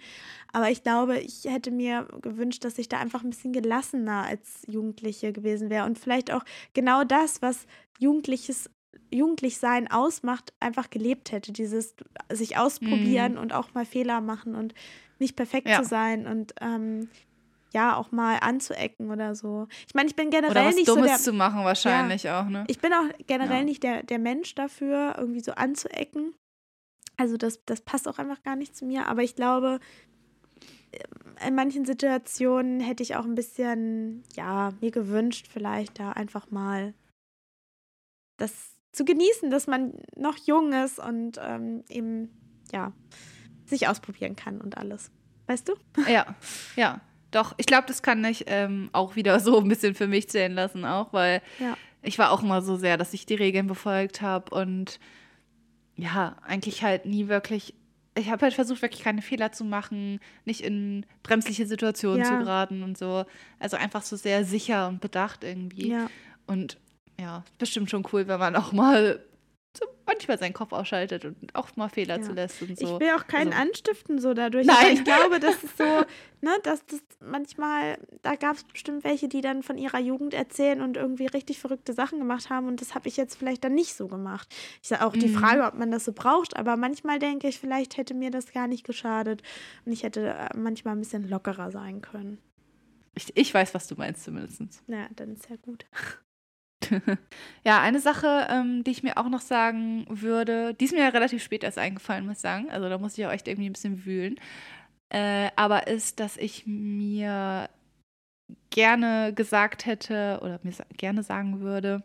Aber ich glaube, ich hätte mir gewünscht, dass ich da einfach ein bisschen gelassener als Jugendliche gewesen wäre und vielleicht auch genau das, was Jugendliches Jugendlichsein ausmacht, einfach gelebt hätte. Dieses sich ausprobieren mm. und auch mal Fehler machen und nicht perfekt ja. zu sein und ähm, ja, auch mal anzuecken oder so. Ich meine, ich bin generell oder was nicht Dummes so der, zu machen wahrscheinlich ja, auch, ne? Ich bin auch generell ja. nicht der, der Mensch dafür, irgendwie so anzuecken. Also das, das passt auch einfach gar nicht zu mir. Aber ich glaube, in manchen Situationen hätte ich auch ein bisschen, ja, mir gewünscht, vielleicht da einfach mal das zu genießen, dass man noch jung ist und ähm, eben, ja, sich ausprobieren kann und alles. Weißt du? Ja, ja. Doch, ich glaube, das kann ich ähm, auch wieder so ein bisschen für mich zählen lassen, auch, weil ja. ich war auch immer so sehr, dass ich die Regeln befolgt habe und ja, eigentlich halt nie wirklich. Ich habe halt versucht, wirklich keine Fehler zu machen, nicht in bremsliche Situationen ja. zu geraten und so. Also einfach so sehr sicher und bedacht irgendwie. Ja. Und ja, bestimmt schon cool, wenn man auch mal so manchmal seinen Kopf ausschaltet und auch mal Fehler ja. zulässt und so. Ich will auch keinen also, anstiften so dadurch. Nein. ich glaube, das ist so, ne, dass das manchmal, da gab es bestimmt welche, die dann von ihrer Jugend erzählen und irgendwie richtig verrückte Sachen gemacht haben und das habe ich jetzt vielleicht dann nicht so gemacht. Ich sage auch mhm. die Frage, ob man das so braucht, aber manchmal denke ich, vielleicht hätte mir das gar nicht geschadet und ich hätte äh, manchmal ein bisschen lockerer sein können. Ich, ich weiß, was du meinst zumindest. Ja, dann ist ja gut. ja, eine Sache, ähm, die ich mir auch noch sagen würde, die ist mir ja relativ spät erst eingefallen, muss ich sagen. Also da muss ich auch echt irgendwie ein bisschen wühlen. äh, aber ist, dass ich mir gerne gesagt hätte oder mir gerne sagen würde,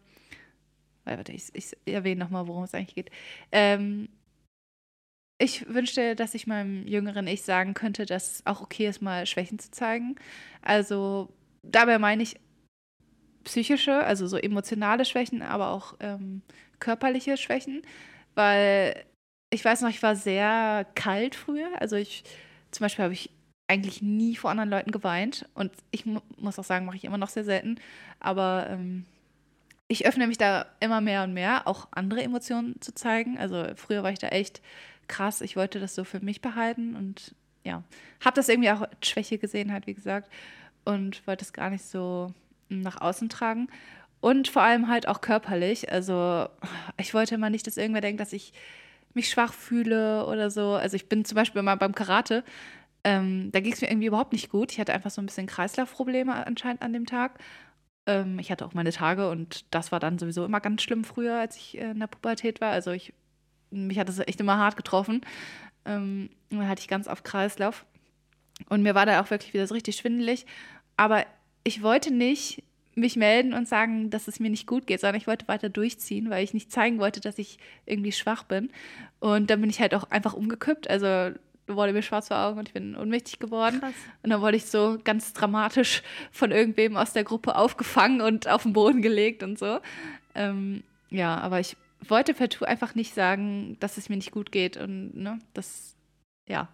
warte, ich, ich erwähne nochmal, worum es eigentlich geht. Ähm, ich wünschte, dass ich meinem jüngeren Ich sagen könnte, dass es auch okay ist, mal Schwächen zu zeigen. Also dabei meine ich psychische, also so emotionale Schwächen, aber auch ähm, körperliche Schwächen, weil ich weiß noch, ich war sehr kalt früher. Also ich zum Beispiel habe ich eigentlich nie vor anderen Leuten geweint und ich mu muss auch sagen, mache ich immer noch sehr selten. Aber ähm, ich öffne mich da immer mehr und mehr, auch andere Emotionen zu zeigen. Also früher war ich da echt krass. Ich wollte das so für mich behalten und ja, habe das irgendwie auch als Schwäche gesehen, halt wie gesagt, und wollte es gar nicht so nach außen tragen. Und vor allem halt auch körperlich. Also ich wollte immer nicht, dass irgendwer denkt, dass ich mich schwach fühle oder so. Also ich bin zum Beispiel mal beim Karate, ähm, da ging es mir irgendwie überhaupt nicht gut. Ich hatte einfach so ein bisschen Kreislaufprobleme anscheinend an dem Tag. Ähm, ich hatte auch meine Tage und das war dann sowieso immer ganz schlimm früher, als ich äh, in der Pubertät war. Also ich, mich hat das echt immer hart getroffen. Ähm, dann hatte ich ganz auf Kreislauf. Und mir war da auch wirklich wieder so richtig schwindelig. Aber ich wollte nicht mich melden und sagen, dass es mir nicht gut geht, sondern ich wollte weiter durchziehen, weil ich nicht zeigen wollte, dass ich irgendwie schwach bin. Und dann bin ich halt auch einfach umgekippt. Also wurde mir schwarz vor Augen und ich bin ohnmächtig geworden. Krass. Und dann wurde ich so ganz dramatisch von irgendwem aus der Gruppe aufgefangen und auf den Boden gelegt und so. Ähm, ja, aber ich wollte partout einfach nicht sagen, dass es mir nicht gut geht und ne, das, ja,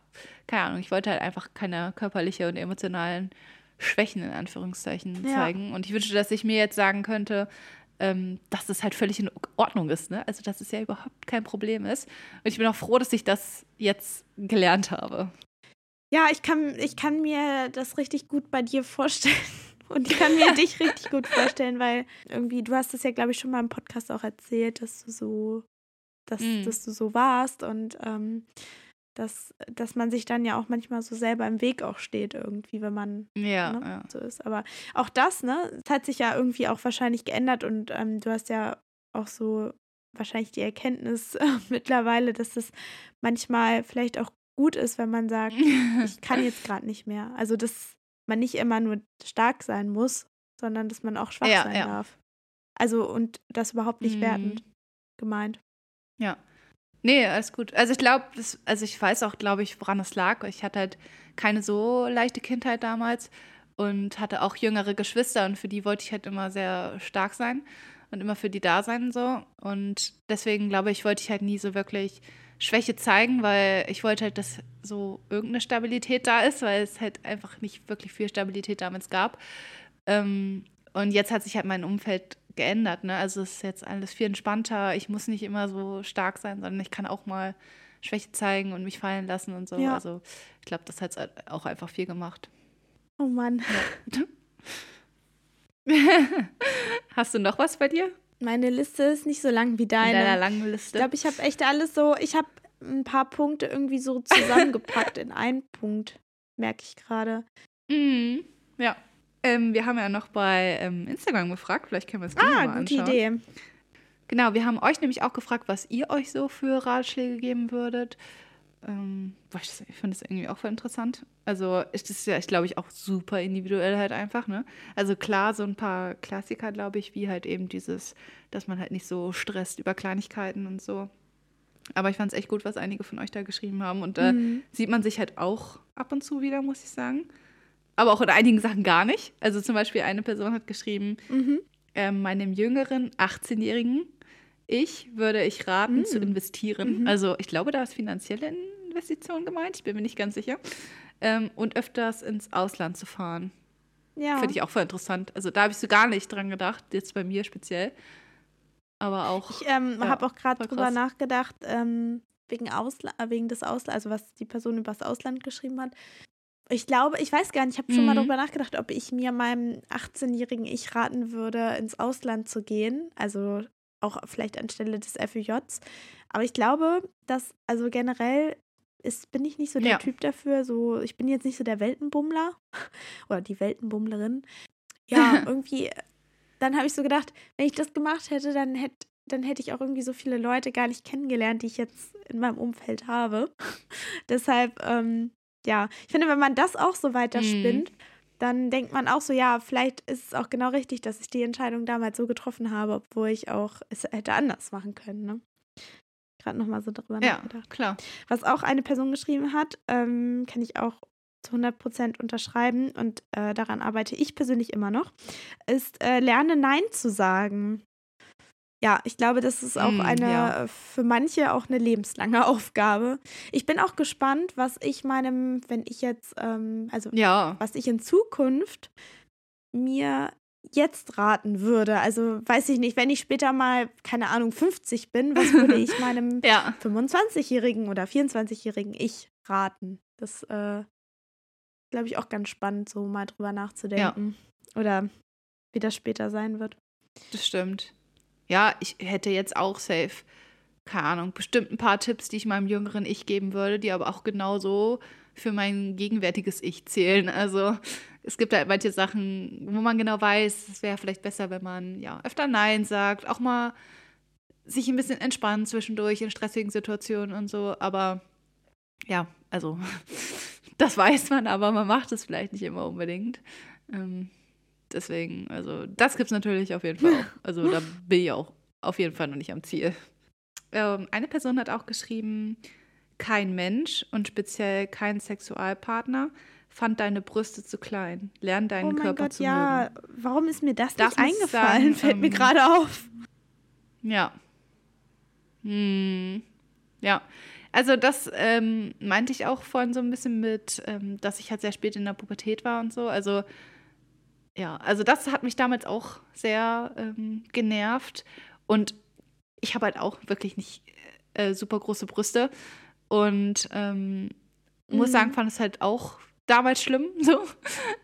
keine Ahnung, ich wollte halt einfach keine körperliche und emotionalen Schwächen in Anführungszeichen ja. zeigen. Und ich wünschte, dass ich mir jetzt sagen könnte, ähm, dass das halt völlig in Ordnung ist. Ne? Also, dass es ja überhaupt kein Problem ist. Und ich bin auch froh, dass ich das jetzt gelernt habe. Ja, ich kann, ich kann mir das richtig gut bei dir vorstellen. Und ich kann mir dich richtig gut vorstellen, weil irgendwie, du hast es ja, glaube ich, schon mal im Podcast auch erzählt, dass du so, dass, mm. dass du so warst. Und ähm, dass, dass man sich dann ja auch manchmal so selber im Weg auch steht, irgendwie, wenn man ja, ne, ja. so ist. Aber auch das, ne, das hat sich ja irgendwie auch wahrscheinlich geändert und ähm, du hast ja auch so wahrscheinlich die Erkenntnis äh, mittlerweile, dass es manchmal vielleicht auch gut ist, wenn man sagt, ich kann jetzt gerade nicht mehr. Also, dass man nicht immer nur stark sein muss, sondern dass man auch schwach ja, sein ja. darf. Also, und das überhaupt nicht mhm. wertend gemeint. Ja. Nee, alles gut. Also ich glaube, also ich weiß auch, glaube ich, woran es lag. Ich hatte halt keine so leichte Kindheit damals und hatte auch jüngere Geschwister und für die wollte ich halt immer sehr stark sein und immer für die da sein so. Und deswegen glaube ich, wollte ich halt nie so wirklich Schwäche zeigen, weil ich wollte halt, dass so irgendeine Stabilität da ist, weil es halt einfach nicht wirklich viel Stabilität damals gab. Ähm, und jetzt hat sich halt mein Umfeld geändert. Ne? Also es ist jetzt alles viel entspannter. Ich muss nicht immer so stark sein, sondern ich kann auch mal Schwäche zeigen und mich fallen lassen und so. Ja. Also ich glaube, das hat auch einfach viel gemacht. Oh Mann. Ja. Hast du noch was bei dir? Meine Liste ist nicht so lang wie deine. In deiner langen Liste. Ich glaube, ich habe echt alles so, ich habe ein paar Punkte irgendwie so zusammengepackt in einen Punkt, merke ich gerade. Mhm. Ja. Ähm, wir haben ja noch bei ähm, Instagram gefragt, vielleicht können wir es ah, mal gute Idee. Genau, wir haben euch nämlich auch gefragt, was ihr euch so für Ratschläge geben würdet. Ähm, ich finde das irgendwie auch voll interessant. Also ist das ja, ich glaube ich, auch super individuell halt einfach, ne? Also klar, so ein paar Klassiker, glaube ich, wie halt eben dieses, dass man halt nicht so stresst über Kleinigkeiten und so. Aber ich fand es echt gut, was einige von euch da geschrieben haben. Und da mhm. sieht man sich halt auch ab und zu wieder, muss ich sagen aber auch in einigen Sachen gar nicht. Also zum Beispiel eine Person hat geschrieben, mhm. äh, meinem jüngeren 18-jährigen Ich würde ich raten mhm. zu investieren. Mhm. Also ich glaube, da ist finanzielle Investition gemeint, ich bin mir nicht ganz sicher. Ähm, und öfters ins Ausland zu fahren. Ja. Finde ich auch voll interessant. Also da habe ich so gar nicht dran gedacht, jetzt bei mir speziell. Aber auch. Ich ähm, ja, habe auch gerade drüber nachgedacht, ähm, wegen, Ausla wegen des Auslands, also was die Person über das Ausland geschrieben hat. Ich glaube, ich weiß gar nicht, ich habe schon mhm. mal darüber nachgedacht, ob ich mir meinem 18-jährigen Ich raten würde, ins Ausland zu gehen. Also auch vielleicht anstelle des FÜJs. Aber ich glaube, dass, also generell ist, bin ich nicht so der ja. Typ dafür. So, ich bin jetzt nicht so der Weltenbummler oder die Weltenbummlerin. Ja, irgendwie, dann habe ich so gedacht, wenn ich das gemacht hätte, dann hätte dann hätte ich auch irgendwie so viele Leute gar nicht kennengelernt, die ich jetzt in meinem Umfeld habe. Deshalb ähm, ja, ich finde, wenn man das auch so weiterspinnt, mhm. dann denkt man auch so, ja, vielleicht ist es auch genau richtig, dass ich die Entscheidung damals so getroffen habe, obwohl ich auch es hätte anders machen können. Ne? Gerade nochmal so darüber ja, nachgedacht. klar. Was auch eine Person geschrieben hat, ähm, kann ich auch zu 100 Prozent unterschreiben und äh, daran arbeite ich persönlich immer noch, ist äh, lerne Nein zu sagen. Ja, ich glaube, das ist auch mm, eine ja. für manche auch eine lebenslange Aufgabe. Ich bin auch gespannt, was ich meinem, wenn ich jetzt, ähm, also ja. was ich in Zukunft mir jetzt raten würde. Also weiß ich nicht, wenn ich später mal, keine Ahnung, 50 bin, was würde ich meinem ja. 25-jährigen oder 24-jährigen Ich raten? Das äh, glaube ich, auch ganz spannend, so mal drüber nachzudenken. Oder wie das später sein wird. Das stimmt. Ja, ich hätte jetzt auch safe, keine Ahnung, bestimmt ein paar Tipps, die ich meinem jüngeren Ich geben würde, die aber auch genauso für mein gegenwärtiges Ich zählen. Also es gibt halt manche Sachen, wo man genau weiß, es wäre vielleicht besser, wenn man ja öfter Nein sagt, auch mal sich ein bisschen entspannen zwischendurch in stressigen Situationen und so. Aber ja, also das weiß man, aber man macht es vielleicht nicht immer unbedingt. Ähm, deswegen, also das gibt es natürlich auf jeden Fall auch. Also da bin ich auch auf jeden Fall noch nicht am Ziel. Ähm, eine Person hat auch geschrieben, kein Mensch und speziell kein Sexualpartner fand deine Brüste zu klein. Lern deinen oh Körper Gott, zu ja. mögen. Warum ist mir das, das nicht eingefallen? Sagen, Fällt ähm, mir gerade auf. Ja. Hm. Ja. Also das ähm, meinte ich auch vorhin so ein bisschen mit, ähm, dass ich halt sehr spät in der Pubertät war und so. Also ja, also das hat mich damals auch sehr ähm, genervt. Und ich habe halt auch wirklich nicht äh, super große Brüste. Und ähm, mhm. muss sagen, fand es halt auch damals schlimm. So,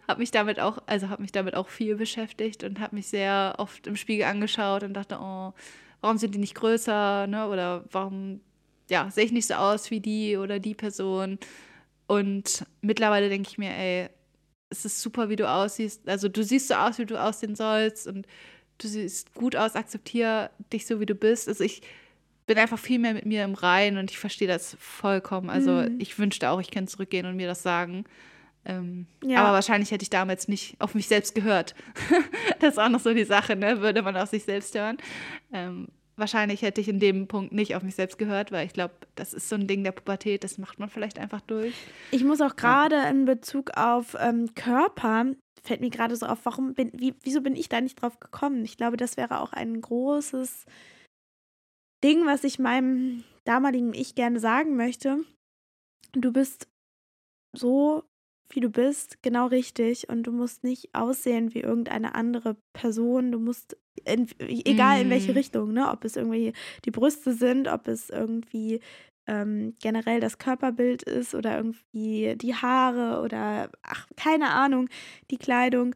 habe mich damit auch, also habe mich damit auch viel beschäftigt und habe mich sehr oft im Spiegel angeschaut und dachte, oh, warum sind die nicht größer, ne? Oder warum ja, sehe ich nicht so aus wie die oder die Person. Und mittlerweile denke ich mir, ey, es ist super, wie du aussiehst. Also du siehst so aus, wie du aussehen sollst und du siehst gut aus, akzeptiere dich so, wie du bist. Also ich bin einfach viel mehr mit mir im Rein und ich verstehe das vollkommen. Also mhm. ich wünschte auch, ich könnte zurückgehen und mir das sagen. Ähm, ja. Aber wahrscheinlich hätte ich damals nicht auf mich selbst gehört. das ist auch noch so die Sache, ne? Würde man auf sich selbst hören. Ähm, wahrscheinlich hätte ich in dem Punkt nicht auf mich selbst gehört, weil ich glaube, das ist so ein Ding der Pubertät, das macht man vielleicht einfach durch. Ich muss auch gerade ja. in Bezug auf ähm, Körper, fällt mir gerade so auf, warum bin, wie, wieso bin ich da nicht drauf gekommen? Ich glaube, das wäre auch ein großes Ding, was ich meinem damaligen Ich gerne sagen möchte. Du bist so wie du bist, genau richtig. Und du musst nicht aussehen wie irgendeine andere Person. Du musst, in, egal in welche mhm. Richtung, ne? Ob es irgendwie die Brüste sind, ob es irgendwie ähm, generell das Körperbild ist oder irgendwie die Haare oder ach, keine Ahnung, die Kleidung.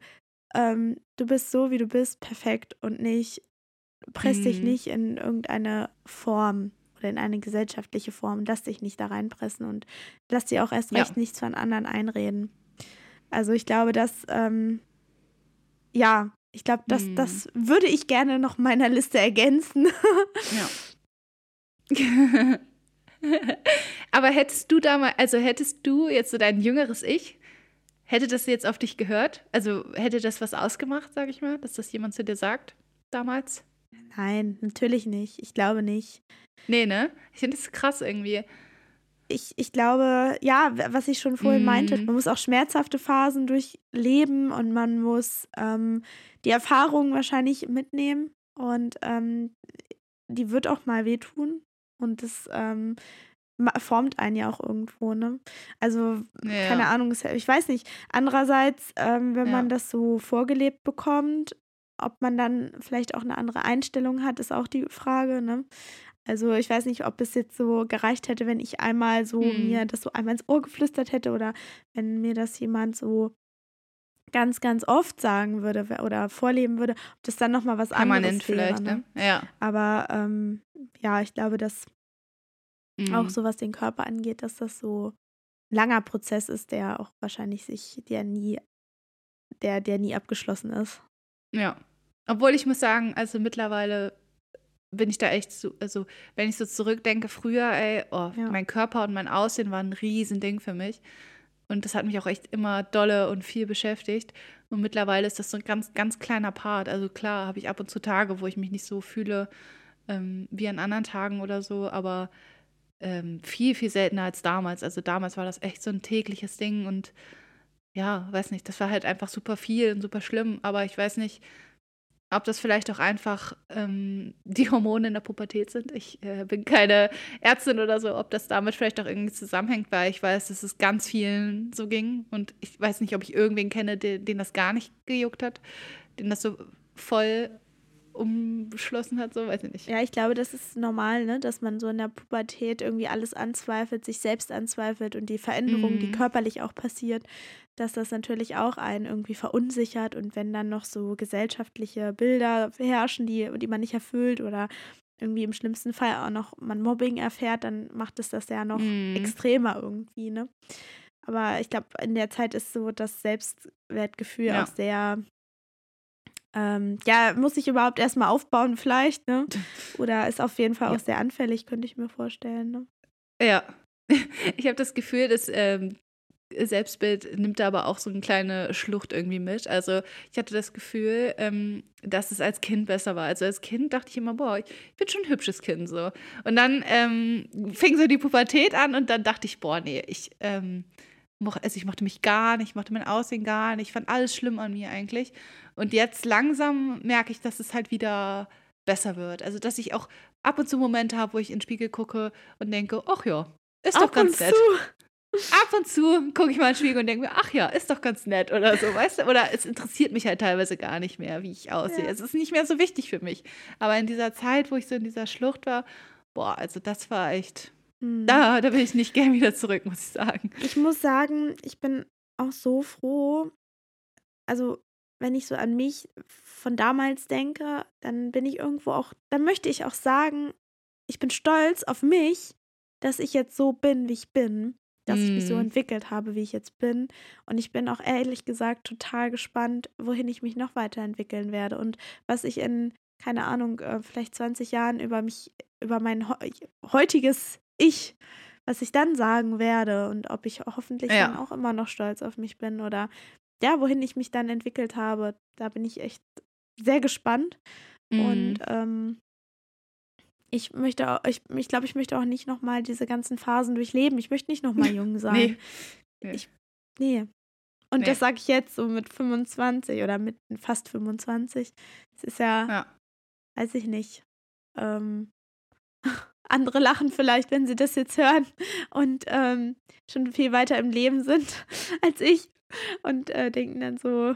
Ähm, du bist so, wie du bist, perfekt und nicht, presst mm. dich mhm. nicht in irgendeine Form oder in eine gesellschaftliche Form. Lass dich nicht da reinpressen und lass dir auch erst recht ja. nichts von anderen einreden. Also ich glaube, dass, ähm, ja, ich glaube, das, hm. das würde ich gerne noch meiner Liste ergänzen. ja. Aber hättest du damals, also hättest du jetzt so dein jüngeres Ich, hätte das jetzt auf dich gehört? Also hätte das was ausgemacht, sag ich mal, dass das jemand zu dir sagt damals? Nein, natürlich nicht. Ich glaube nicht. Nee, ne? Ich finde das krass irgendwie. Ich, ich glaube, ja, was ich schon vorhin mm. meinte, man muss auch schmerzhafte Phasen durchleben und man muss ähm, die Erfahrung wahrscheinlich mitnehmen und ähm, die wird auch mal wehtun und das ähm, formt einen ja auch irgendwo, ne? Also, ja. keine Ahnung, ich weiß nicht. Andererseits, ähm, wenn ja. man das so vorgelebt bekommt, ob man dann vielleicht auch eine andere Einstellung hat, ist auch die Frage, ne? Also ich weiß nicht, ob es jetzt so gereicht hätte, wenn ich einmal so hm. mir das so einmal ins Ohr geflüstert hätte oder wenn mir das jemand so ganz, ganz oft sagen würde oder vorleben würde, ob das dann nochmal was Permanent anderes wäre. vielleicht, ne? ne? Ja. Aber ähm, ja, ich glaube, dass mhm. auch so was den Körper angeht, dass das so ein langer Prozess ist, der auch wahrscheinlich sich, der nie, der, der nie abgeschlossen ist. Ja. Obwohl ich muss sagen, also mittlerweile bin ich da echt so, also wenn ich so zurückdenke, früher, ey, oh, ja. mein Körper und mein Aussehen waren ein Riesending für mich. Und das hat mich auch echt immer dolle und viel beschäftigt. Und mittlerweile ist das so ein ganz, ganz kleiner Part. Also klar, habe ich ab und zu Tage, wo ich mich nicht so fühle ähm, wie an anderen Tagen oder so, aber ähm, viel, viel seltener als damals. Also damals war das echt so ein tägliches Ding und ja, weiß nicht, das war halt einfach super viel und super schlimm. Aber ich weiß nicht, ob das vielleicht auch einfach ähm, die Hormone in der Pubertät sind. Ich äh, bin keine Ärztin oder so, ob das damit vielleicht auch irgendwie zusammenhängt, weil ich weiß, dass es ganz vielen so ging. Und ich weiß nicht, ob ich irgendwen kenne, den, den das gar nicht gejuckt hat, den das so voll umschlossen hat, so weiß ich nicht. Ja, ich glaube, das ist normal, ne, dass man so in der Pubertät irgendwie alles anzweifelt, sich selbst anzweifelt und die Veränderung, mm. die mhm. körperlich auch passiert, dass das natürlich auch einen irgendwie verunsichert und wenn dann noch so gesellschaftliche Bilder herrschen, die, die man nicht erfüllt oder irgendwie im schlimmsten Fall auch noch man Mobbing erfährt, dann macht es das ja noch mm. extremer irgendwie, ne? Aber ich glaube, in der Zeit ist so das Selbstwertgefühl ja. auch sehr ähm, ja, muss ich überhaupt erstmal aufbauen, vielleicht, ne? Oder ist auf jeden Fall auch ja. sehr anfällig, könnte ich mir vorstellen. Ne? Ja. Ich habe das Gefühl, dass ähm, Selbstbild nimmt da aber auch so eine kleine Schlucht irgendwie mit. Also ich hatte das Gefühl, ähm, dass es als Kind besser war. Also als Kind dachte ich immer, boah, ich bin schon ein hübsches Kind so. Und dann ähm, fing so die Pubertät an und dann dachte ich, boah, nee, ich, ähm, also ich mochte mich gar nicht, ich mochte mein Aussehen gar nicht, ich fand alles schlimm an mir eigentlich. Und jetzt langsam merke ich, dass es halt wieder besser wird. Also, dass ich auch ab und zu Momente habe, wo ich in den Spiegel gucke und denke, ach ja, ist ab doch ganz nett. Zu. Ab und zu gucke ich mal in den Spiegel und denke mir, ach ja, ist doch ganz nett oder so, weißt du? Oder es interessiert mich halt teilweise gar nicht mehr, wie ich aussehe. Ja. Es ist nicht mehr so wichtig für mich. Aber in dieser Zeit, wo ich so in dieser Schlucht war, boah, also das war echt Mhm. Da, da will ich nicht gern wieder zurück, muss ich sagen. Ich muss sagen, ich bin auch so froh. Also, wenn ich so an mich von damals denke, dann bin ich irgendwo auch, dann möchte ich auch sagen, ich bin stolz auf mich, dass ich jetzt so bin, wie ich bin, dass mm. ich mich so mhm. entwickelt habe, wie ich jetzt bin. Und ich bin auch ehrlich gesagt total gespannt, wohin ich mich noch weiterentwickeln werde und was ich in, keine Ahnung, äh, vielleicht 20 Jahren über mich, über mein heutiges ich, was ich dann sagen werde und ob ich hoffentlich ja. dann auch immer noch stolz auf mich bin oder ja, wohin ich mich dann entwickelt habe, da bin ich echt sehr gespannt. Mhm. Und ähm, ich möchte auch, ich, ich glaube, ich möchte auch nicht nochmal diese ganzen Phasen durchleben. Ich möchte nicht nochmal jung sein. nee. Ich, nee. Und nee. das sage ich jetzt so mit 25 oder mit fast 25. Es ist ja, ja, weiß ich nicht. Ähm, andere lachen vielleicht, wenn sie das jetzt hören und ähm, schon viel weiter im Leben sind als ich und äh, denken dann so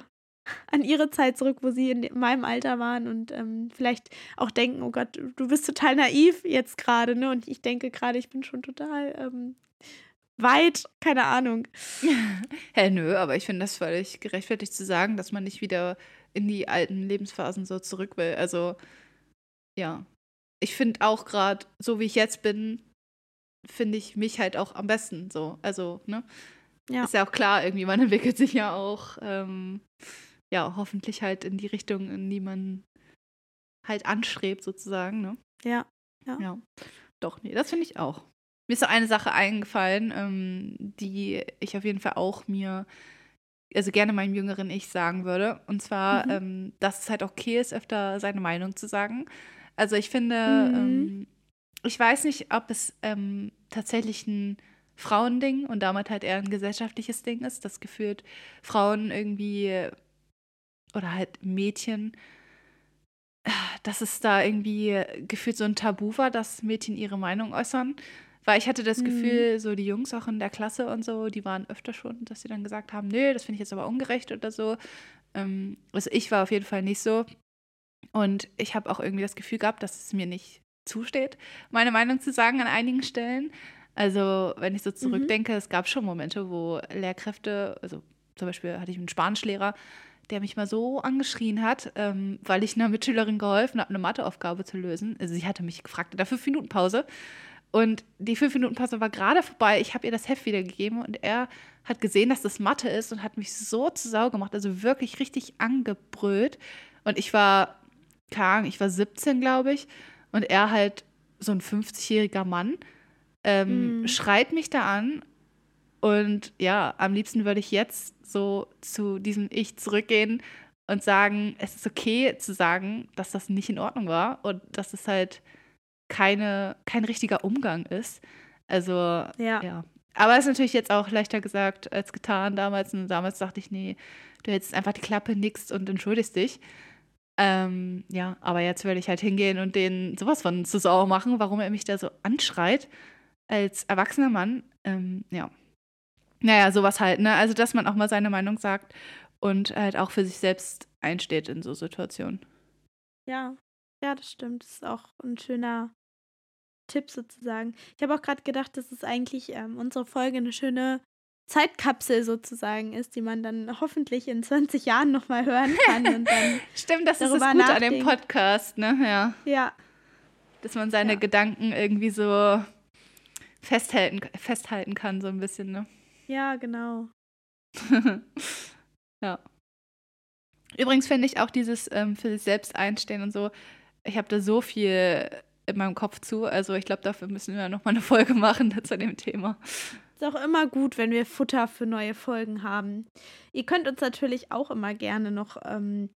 an ihre Zeit zurück, wo sie in meinem Alter waren und ähm, vielleicht auch denken, oh Gott, du bist total naiv jetzt gerade, ne? Und ich denke gerade, ich bin schon total ähm, weit, keine Ahnung. Hä, nö, aber ich finde das völlig gerechtfertigt zu sagen, dass man nicht wieder in die alten Lebensphasen so zurück will. Also, ja, ich finde auch gerade, so wie ich jetzt bin, finde ich mich halt auch am besten so. Also, ne? Ja. Ist ja auch klar, irgendwie, man entwickelt sich ja auch, ähm, ja, hoffentlich halt in die Richtung, in die man halt anstrebt, sozusagen, ne? Ja. Ja. ja. Doch, nee, das finde ich auch. Mir ist so eine Sache eingefallen, ähm, die ich auf jeden Fall auch mir, also gerne meinem jüngeren Ich sagen würde. Und zwar, mhm. ähm, dass es halt okay ist, öfter seine Meinung zu sagen. Also ich finde, mhm. ähm, ich weiß nicht, ob es ähm, tatsächlich ein Frauending und damit halt eher ein gesellschaftliches Ding ist, das gefühlt Frauen irgendwie oder halt Mädchen, dass es da irgendwie gefühlt so ein Tabu war, dass Mädchen ihre Meinung äußern. Weil ich hatte das mhm. Gefühl, so die Jungs auch in der Klasse und so, die waren öfter schon, dass sie dann gesagt haben, nö, das finde ich jetzt aber ungerecht oder so. Ähm, also ich war auf jeden Fall nicht so. Und ich habe auch irgendwie das Gefühl gehabt, dass es mir nicht zusteht, meine Meinung zu sagen an einigen Stellen. Also, wenn ich so mhm. zurückdenke, mhm. es gab schon Momente, wo Lehrkräfte, also zum Beispiel hatte ich einen Spanischlehrer, der mich mal so angeschrien hat, ähm, weil ich einer Mitschülerin geholfen habe, eine Matheaufgabe zu lösen. Also sie hatte mich gefragt in der fünf Minuten Pause. Und die fünf Minuten Pause war gerade vorbei. Ich habe ihr das Heft wiedergegeben und er hat gesehen, dass das Mathe ist und hat mich so zu Sau gemacht, also wirklich richtig angebrüllt. Und ich war keine ich war 17, glaube ich, und er halt so ein 50-jähriger Mann, ähm, mm. schreit mich da an Und ja, am liebsten würde ich jetzt so zu diesem Ich zurückgehen und sagen, es ist okay zu sagen, dass das nicht in Ordnung war und dass es halt keine, kein richtiger Umgang ist. Also, ja. ja. Aber es ist natürlich jetzt auch leichter gesagt als getan damals. Und damals dachte ich, nee, du hältst einfach die Klappe, nix und entschuldigst dich. Ähm, ja, aber jetzt werde ich halt hingehen und den sowas von zu sauer machen, warum er mich da so anschreit als erwachsener Mann. Ähm, ja. Naja, sowas halt, ne? Also, dass man auch mal seine Meinung sagt und halt auch für sich selbst einsteht in so Situationen. Ja, ja, das stimmt. Das ist auch ein schöner Tipp sozusagen. Ich habe auch gerade gedacht, dass es eigentlich ähm, unsere Folge eine schöne Zeitkapsel sozusagen ist, die man dann hoffentlich in 20 Jahren nochmal hören kann. Und dann Stimmt, das ist das Gute nachdenkt. an dem Podcast, ne? Ja. Ja. Dass man seine ja. Gedanken irgendwie so festhalten, festhalten kann, so ein bisschen, ne? Ja, genau. ja. Übrigens finde ich auch dieses ähm, für sich selbst einstehen und so, ich habe da so viel in meinem Kopf zu. Also ich glaube, dafür müssen wir nochmal eine Folge machen zu dem Thema. Ist auch immer gut, wenn wir Futter für neue Folgen haben. Ihr könnt uns natürlich auch immer gerne noch ähm,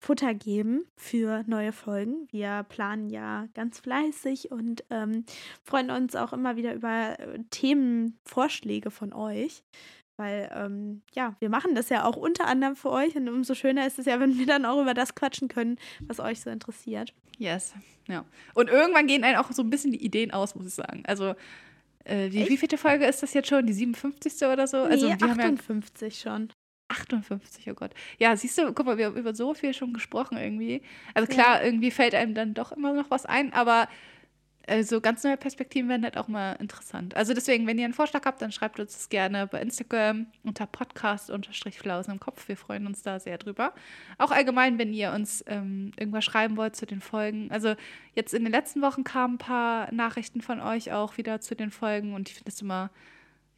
Futter geben für neue Folgen. Wir planen ja ganz fleißig und ähm, freuen uns auch immer wieder über äh, Themenvorschläge von euch. Weil, ähm, ja, wir machen das ja auch unter anderem für euch und umso schöner ist es ja, wenn wir dann auch über das quatschen können, was euch so interessiert. Yes, ja. Und irgendwann gehen einem auch so ein bisschen die Ideen aus, muss ich sagen. Also, äh, wie, wie viele Folge ist das jetzt schon? Die 57. oder so? Nee, also, wir 58 ja schon. 58, oh Gott. Ja, siehst du, guck mal, wir haben über so viel schon gesprochen irgendwie. Also klar, ja. irgendwie fällt einem dann doch immer noch was ein, aber also ganz neue Perspektiven werden halt auch mal interessant. Also deswegen, wenn ihr einen Vorschlag habt, dann schreibt uns das gerne bei Instagram unter podcast-flausen im Kopf. Wir freuen uns da sehr drüber. Auch allgemein, wenn ihr uns ähm, irgendwas schreiben wollt zu den Folgen. Also jetzt in den letzten Wochen kamen ein paar Nachrichten von euch auch wieder zu den Folgen und ich finde es immer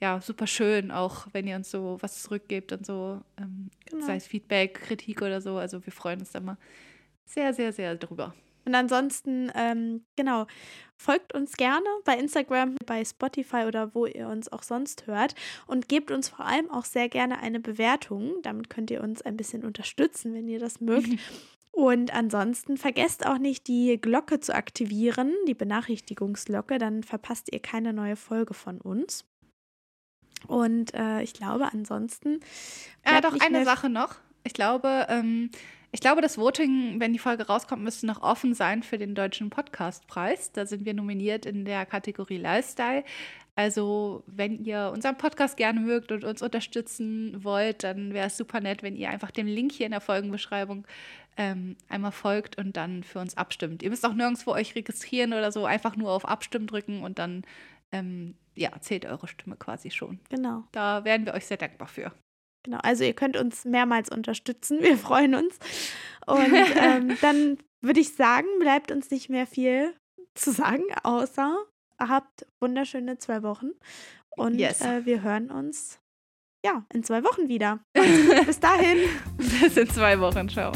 ja, super schön, auch wenn ihr uns so was zurückgebt und so, ähm, genau. sei es Feedback, Kritik oder so. Also wir freuen uns da mal sehr, sehr, sehr drüber. Und ansonsten, ähm, genau, folgt uns gerne bei Instagram, bei Spotify oder wo ihr uns auch sonst hört und gebt uns vor allem auch sehr gerne eine Bewertung. Damit könnt ihr uns ein bisschen unterstützen, wenn ihr das mögt. Und ansonsten vergesst auch nicht, die Glocke zu aktivieren, die Benachrichtigungsglocke, dann verpasst ihr keine neue Folge von uns. Und äh, ich glaube, ansonsten. Ja, doch eine Sache noch. Ich glaube, ähm, ich glaube, das Voting, wenn die Folge rauskommt, müsste noch offen sein für den Deutschen Podcastpreis. Da sind wir nominiert in der Kategorie Lifestyle. Also, wenn ihr unseren Podcast gerne mögt und uns unterstützen wollt, dann wäre es super nett, wenn ihr einfach dem Link hier in der Folgenbeschreibung ähm, einmal folgt und dann für uns abstimmt. Ihr müsst auch nirgendwo euch registrieren oder so, einfach nur auf Abstimmen drücken und dann ähm, ja, zählt eure Stimme quasi schon. Genau. Da wären wir euch sehr dankbar für. Genau, also ihr könnt uns mehrmals unterstützen. Wir freuen uns. Und ähm, dann würde ich sagen, bleibt uns nicht mehr viel zu sagen, außer habt wunderschöne zwei Wochen. Und yes. äh, wir hören uns ja in zwei Wochen wieder. Bis dahin. Bis in zwei Wochen. Ciao.